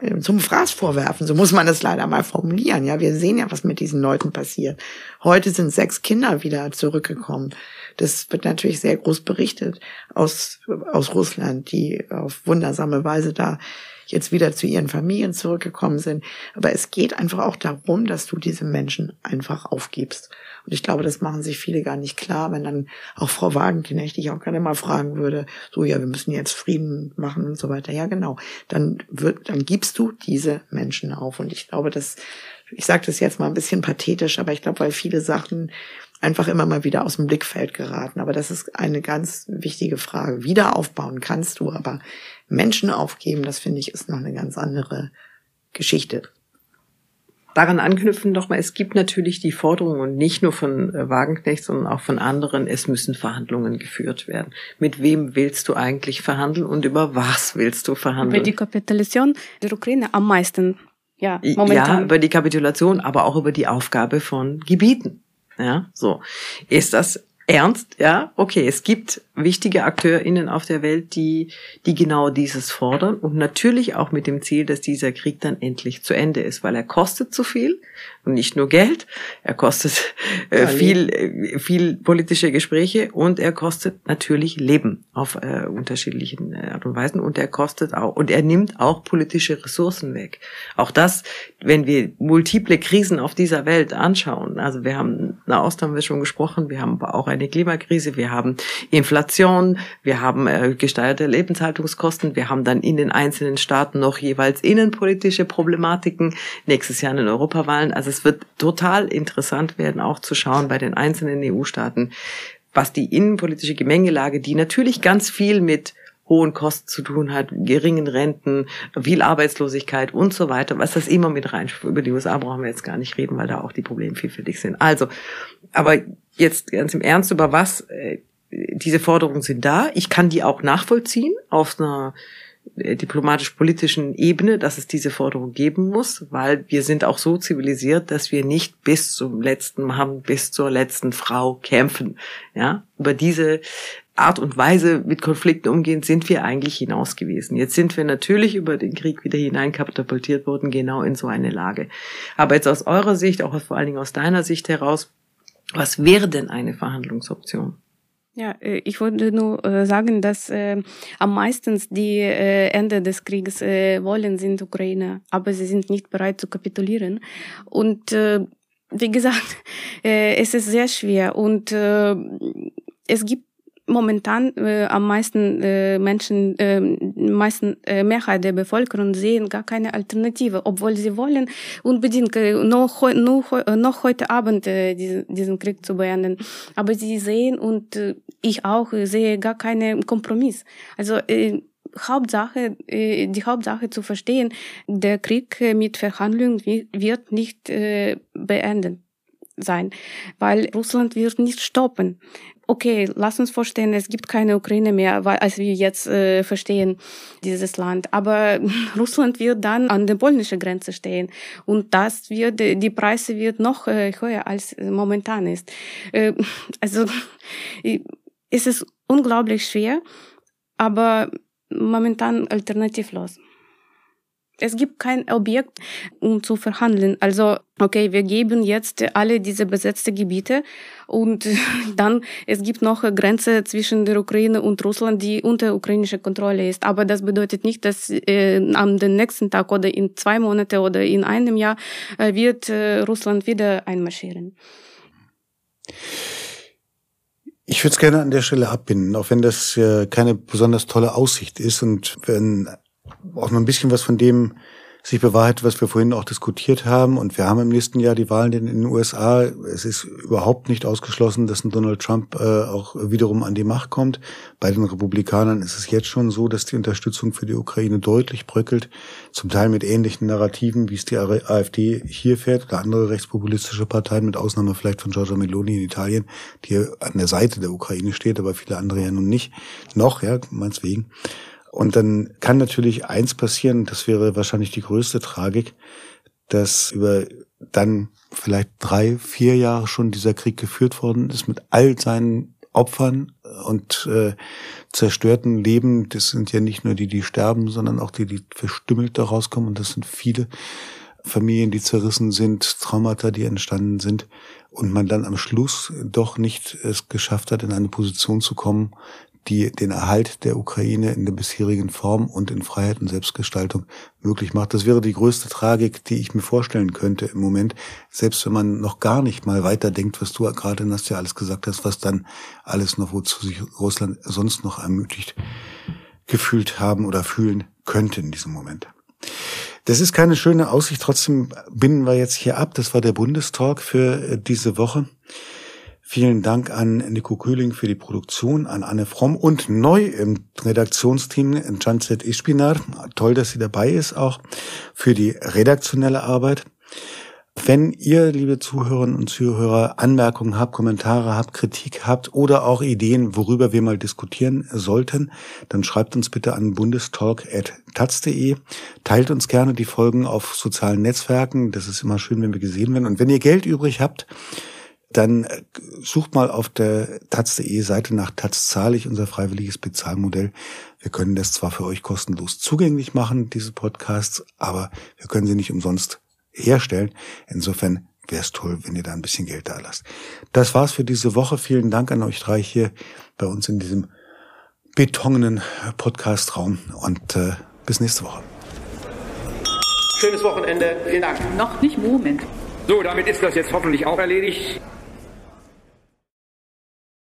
äh, zum Fraß vorwerfen. So muss man das leider mal formulieren. Ja, wir sehen ja, was mit diesen Leuten passiert. Heute sind sechs Kinder wieder zurückgekommen. Das wird natürlich sehr groß berichtet aus, aus Russland, die auf wundersame Weise da jetzt wieder zu ihren Familien zurückgekommen sind. Aber es geht einfach auch darum, dass du diese Menschen einfach aufgibst. Und ich glaube, das machen sich viele gar nicht klar, wenn dann auch Frau Wagenknecht, ich auch gerne mal fragen würde, so, ja, wir müssen jetzt Frieden machen und so weiter. Ja, genau. Dann wird, dann gibst du diese Menschen auf. Und ich glaube, dass, ich sage das jetzt mal ein bisschen pathetisch, aber ich glaube, weil viele Sachen einfach immer mal wieder aus dem Blickfeld geraten. Aber das ist eine ganz wichtige Frage. Wieder aufbauen kannst du, aber Menschen aufgeben, das finde ich, ist noch eine ganz andere Geschichte. Daran anknüpfen nochmal, es gibt natürlich die Forderung und nicht nur von äh, Wagenknecht, sondern auch von anderen, es müssen Verhandlungen geführt werden. Mit wem willst du eigentlich verhandeln und über was willst du verhandeln? Über die Kapitulation der Ukraine am meisten. Ja, momentan. Ja, über die Kapitulation, aber auch über die Aufgabe von Gebieten. Ja, so. Ist das ernst? Ja, okay. Es gibt wichtige AkteurInnen auf der Welt, die, die genau dieses fordern und natürlich auch mit dem Ziel, dass dieser Krieg dann endlich zu Ende ist, weil er kostet zu viel und nicht nur Geld, er kostet äh, viel, äh, viel politische Gespräche und er kostet natürlich Leben auf äh, unterschiedlichen äh, Art und Weisen und er kostet auch und er nimmt auch politische Ressourcen weg. Auch das, wenn wir multiple Krisen auf dieser Welt anschauen, also wir haben Nahost haben wir schon gesprochen, wir haben auch eine Klimakrise, wir haben Inflation wir haben äh, gesteuerte Lebenshaltungskosten, wir haben dann in den einzelnen Staaten noch jeweils innenpolitische Problematiken, nächstes Jahr in den Europawahlen. Also es wird total interessant werden, auch zu schauen bei den einzelnen EU-Staaten, was die innenpolitische Gemengelage, die natürlich ganz viel mit hohen Kosten zu tun hat, geringen Renten, viel Arbeitslosigkeit und so weiter, was das immer mit rein. Über die USA brauchen wir jetzt gar nicht reden, weil da auch die Probleme vielfältig sind. Also, aber jetzt ganz im Ernst, über was äh, diese Forderungen sind da. Ich kann die auch nachvollziehen auf einer diplomatisch-politischen Ebene, dass es diese Forderung geben muss, weil wir sind auch so zivilisiert, dass wir nicht bis zum letzten Mann, bis zur letzten Frau kämpfen. Ja, über diese Art und Weise mit Konflikten umgehen, sind wir eigentlich hinaus gewesen. Jetzt sind wir natürlich über den Krieg wieder hineinkatapultiert worden, genau in so eine Lage. Aber jetzt aus eurer Sicht, auch vor allen Dingen aus deiner Sicht heraus, was wäre denn eine Verhandlungsoption? Ja, äh, ich wollte nur äh, sagen, dass äh, am meisten die äh, Ende des Krieges äh, wollen sind Ukraine, aber sie sind nicht bereit zu kapitulieren. Und äh, wie gesagt, [LAUGHS] äh, es ist sehr schwer und äh, es gibt momentan äh, am meisten äh, Menschen, äh, meisten äh, Mehrheit der Bevölkerung sehen gar keine Alternative, obwohl sie wollen unbedingt äh, noch, noch, noch heute Abend äh, diesen, diesen Krieg zu beenden. Aber sie sehen und äh, ich auch äh, sehe gar keinen Kompromiss. Also äh, Hauptsache, äh, die Hauptsache zu verstehen, der Krieg mit Verhandlungen wird nicht äh, beendet sein, weil Russland wird nicht stoppen. Okay, lass uns vorstellen, es gibt keine Ukraine mehr, als wir jetzt äh, verstehen, dieses Land. Aber [LAUGHS] Russland wird dann an der polnischen Grenze stehen. Und das wird, die Preise wird noch äh, höher als momentan ist. Äh, [LAUGHS] also, es ist unglaublich schwer, aber momentan alternativlos. Es gibt kein Objekt, um zu verhandeln. Also, okay, wir geben jetzt alle diese besetzten Gebiete und [LAUGHS] dann, es gibt noch eine Grenze zwischen der Ukraine und Russland, die unter ukrainischer Kontrolle ist. Aber das bedeutet nicht, dass äh, am den nächsten Tag oder in zwei Monate oder in einem Jahr äh, wird äh, Russland wieder einmarschieren. Ich würde es gerne an der Stelle abbinden, auch wenn das äh, keine besonders tolle Aussicht ist und wenn auch noch ein bisschen was von dem sich bewahrheitet, was wir vorhin auch diskutiert haben. Und wir haben im nächsten Jahr die Wahlen in den USA. Es ist überhaupt nicht ausgeschlossen, dass ein Donald Trump äh, auch wiederum an die Macht kommt. Bei den Republikanern ist es jetzt schon so, dass die Unterstützung für die Ukraine deutlich bröckelt. Zum Teil mit ähnlichen Narrativen, wie es die AfD hier fährt oder andere rechtspopulistische Parteien, mit Ausnahme vielleicht von Giorgia Meloni in Italien, die an der Seite der Ukraine steht, aber viele andere ja nun nicht. Noch, ja, meineswegen. Und dann kann natürlich eins passieren, das wäre wahrscheinlich die größte Tragik, dass über dann vielleicht drei, vier Jahre schon dieser Krieg geführt worden ist mit all seinen Opfern und äh, zerstörten Leben. Das sind ja nicht nur die, die sterben, sondern auch die, die verstümmelt da rauskommen. Und das sind viele Familien, die zerrissen sind, Traumata, die entstanden sind. Und man dann am Schluss doch nicht es geschafft hat, in eine Position zu kommen, die den Erhalt der Ukraine in der bisherigen Form und in Freiheit und Selbstgestaltung möglich macht. Das wäre die größte Tragik, die ich mir vorstellen könnte im Moment, selbst wenn man noch gar nicht mal weiterdenkt, was du gerade Nastja alles gesagt hast, was dann alles noch, wozu sich Russland sonst noch ermütigt gefühlt haben oder fühlen könnte in diesem Moment. Das ist keine schöne Aussicht, trotzdem binden wir jetzt hier ab. Das war der Bundestalk für diese Woche. Vielen Dank an Nico Köhling für die Produktion, an Anne Fromm und neu im Redaktionsteam Janset Ispinar. Toll, dass sie dabei ist auch für die redaktionelle Arbeit. Wenn ihr, liebe Zuhörerinnen und Zuhörer, Anmerkungen habt, Kommentare habt, Kritik habt oder auch Ideen, worüber wir mal diskutieren sollten, dann schreibt uns bitte an bundestalk.taz.de. Teilt uns gerne die Folgen auf sozialen Netzwerken. Das ist immer schön, wenn wir gesehen werden. Und wenn ihr Geld übrig habt, dann äh, sucht mal auf der taz.de Seite nach Taz zahlig, unser freiwilliges Bezahlmodell. Wir können das zwar für euch kostenlos zugänglich machen, diese Podcasts, aber wir können sie nicht umsonst herstellen. Insofern wäre es toll, wenn ihr da ein bisschen Geld da lasst. Das war's für diese Woche. Vielen Dank an euch drei hier bei uns in diesem betongenen Podcastraum und äh, bis nächste Woche. Schönes Wochenende. Vielen Dank. Noch nicht Moment. So, damit ist das jetzt hoffentlich auch erledigt.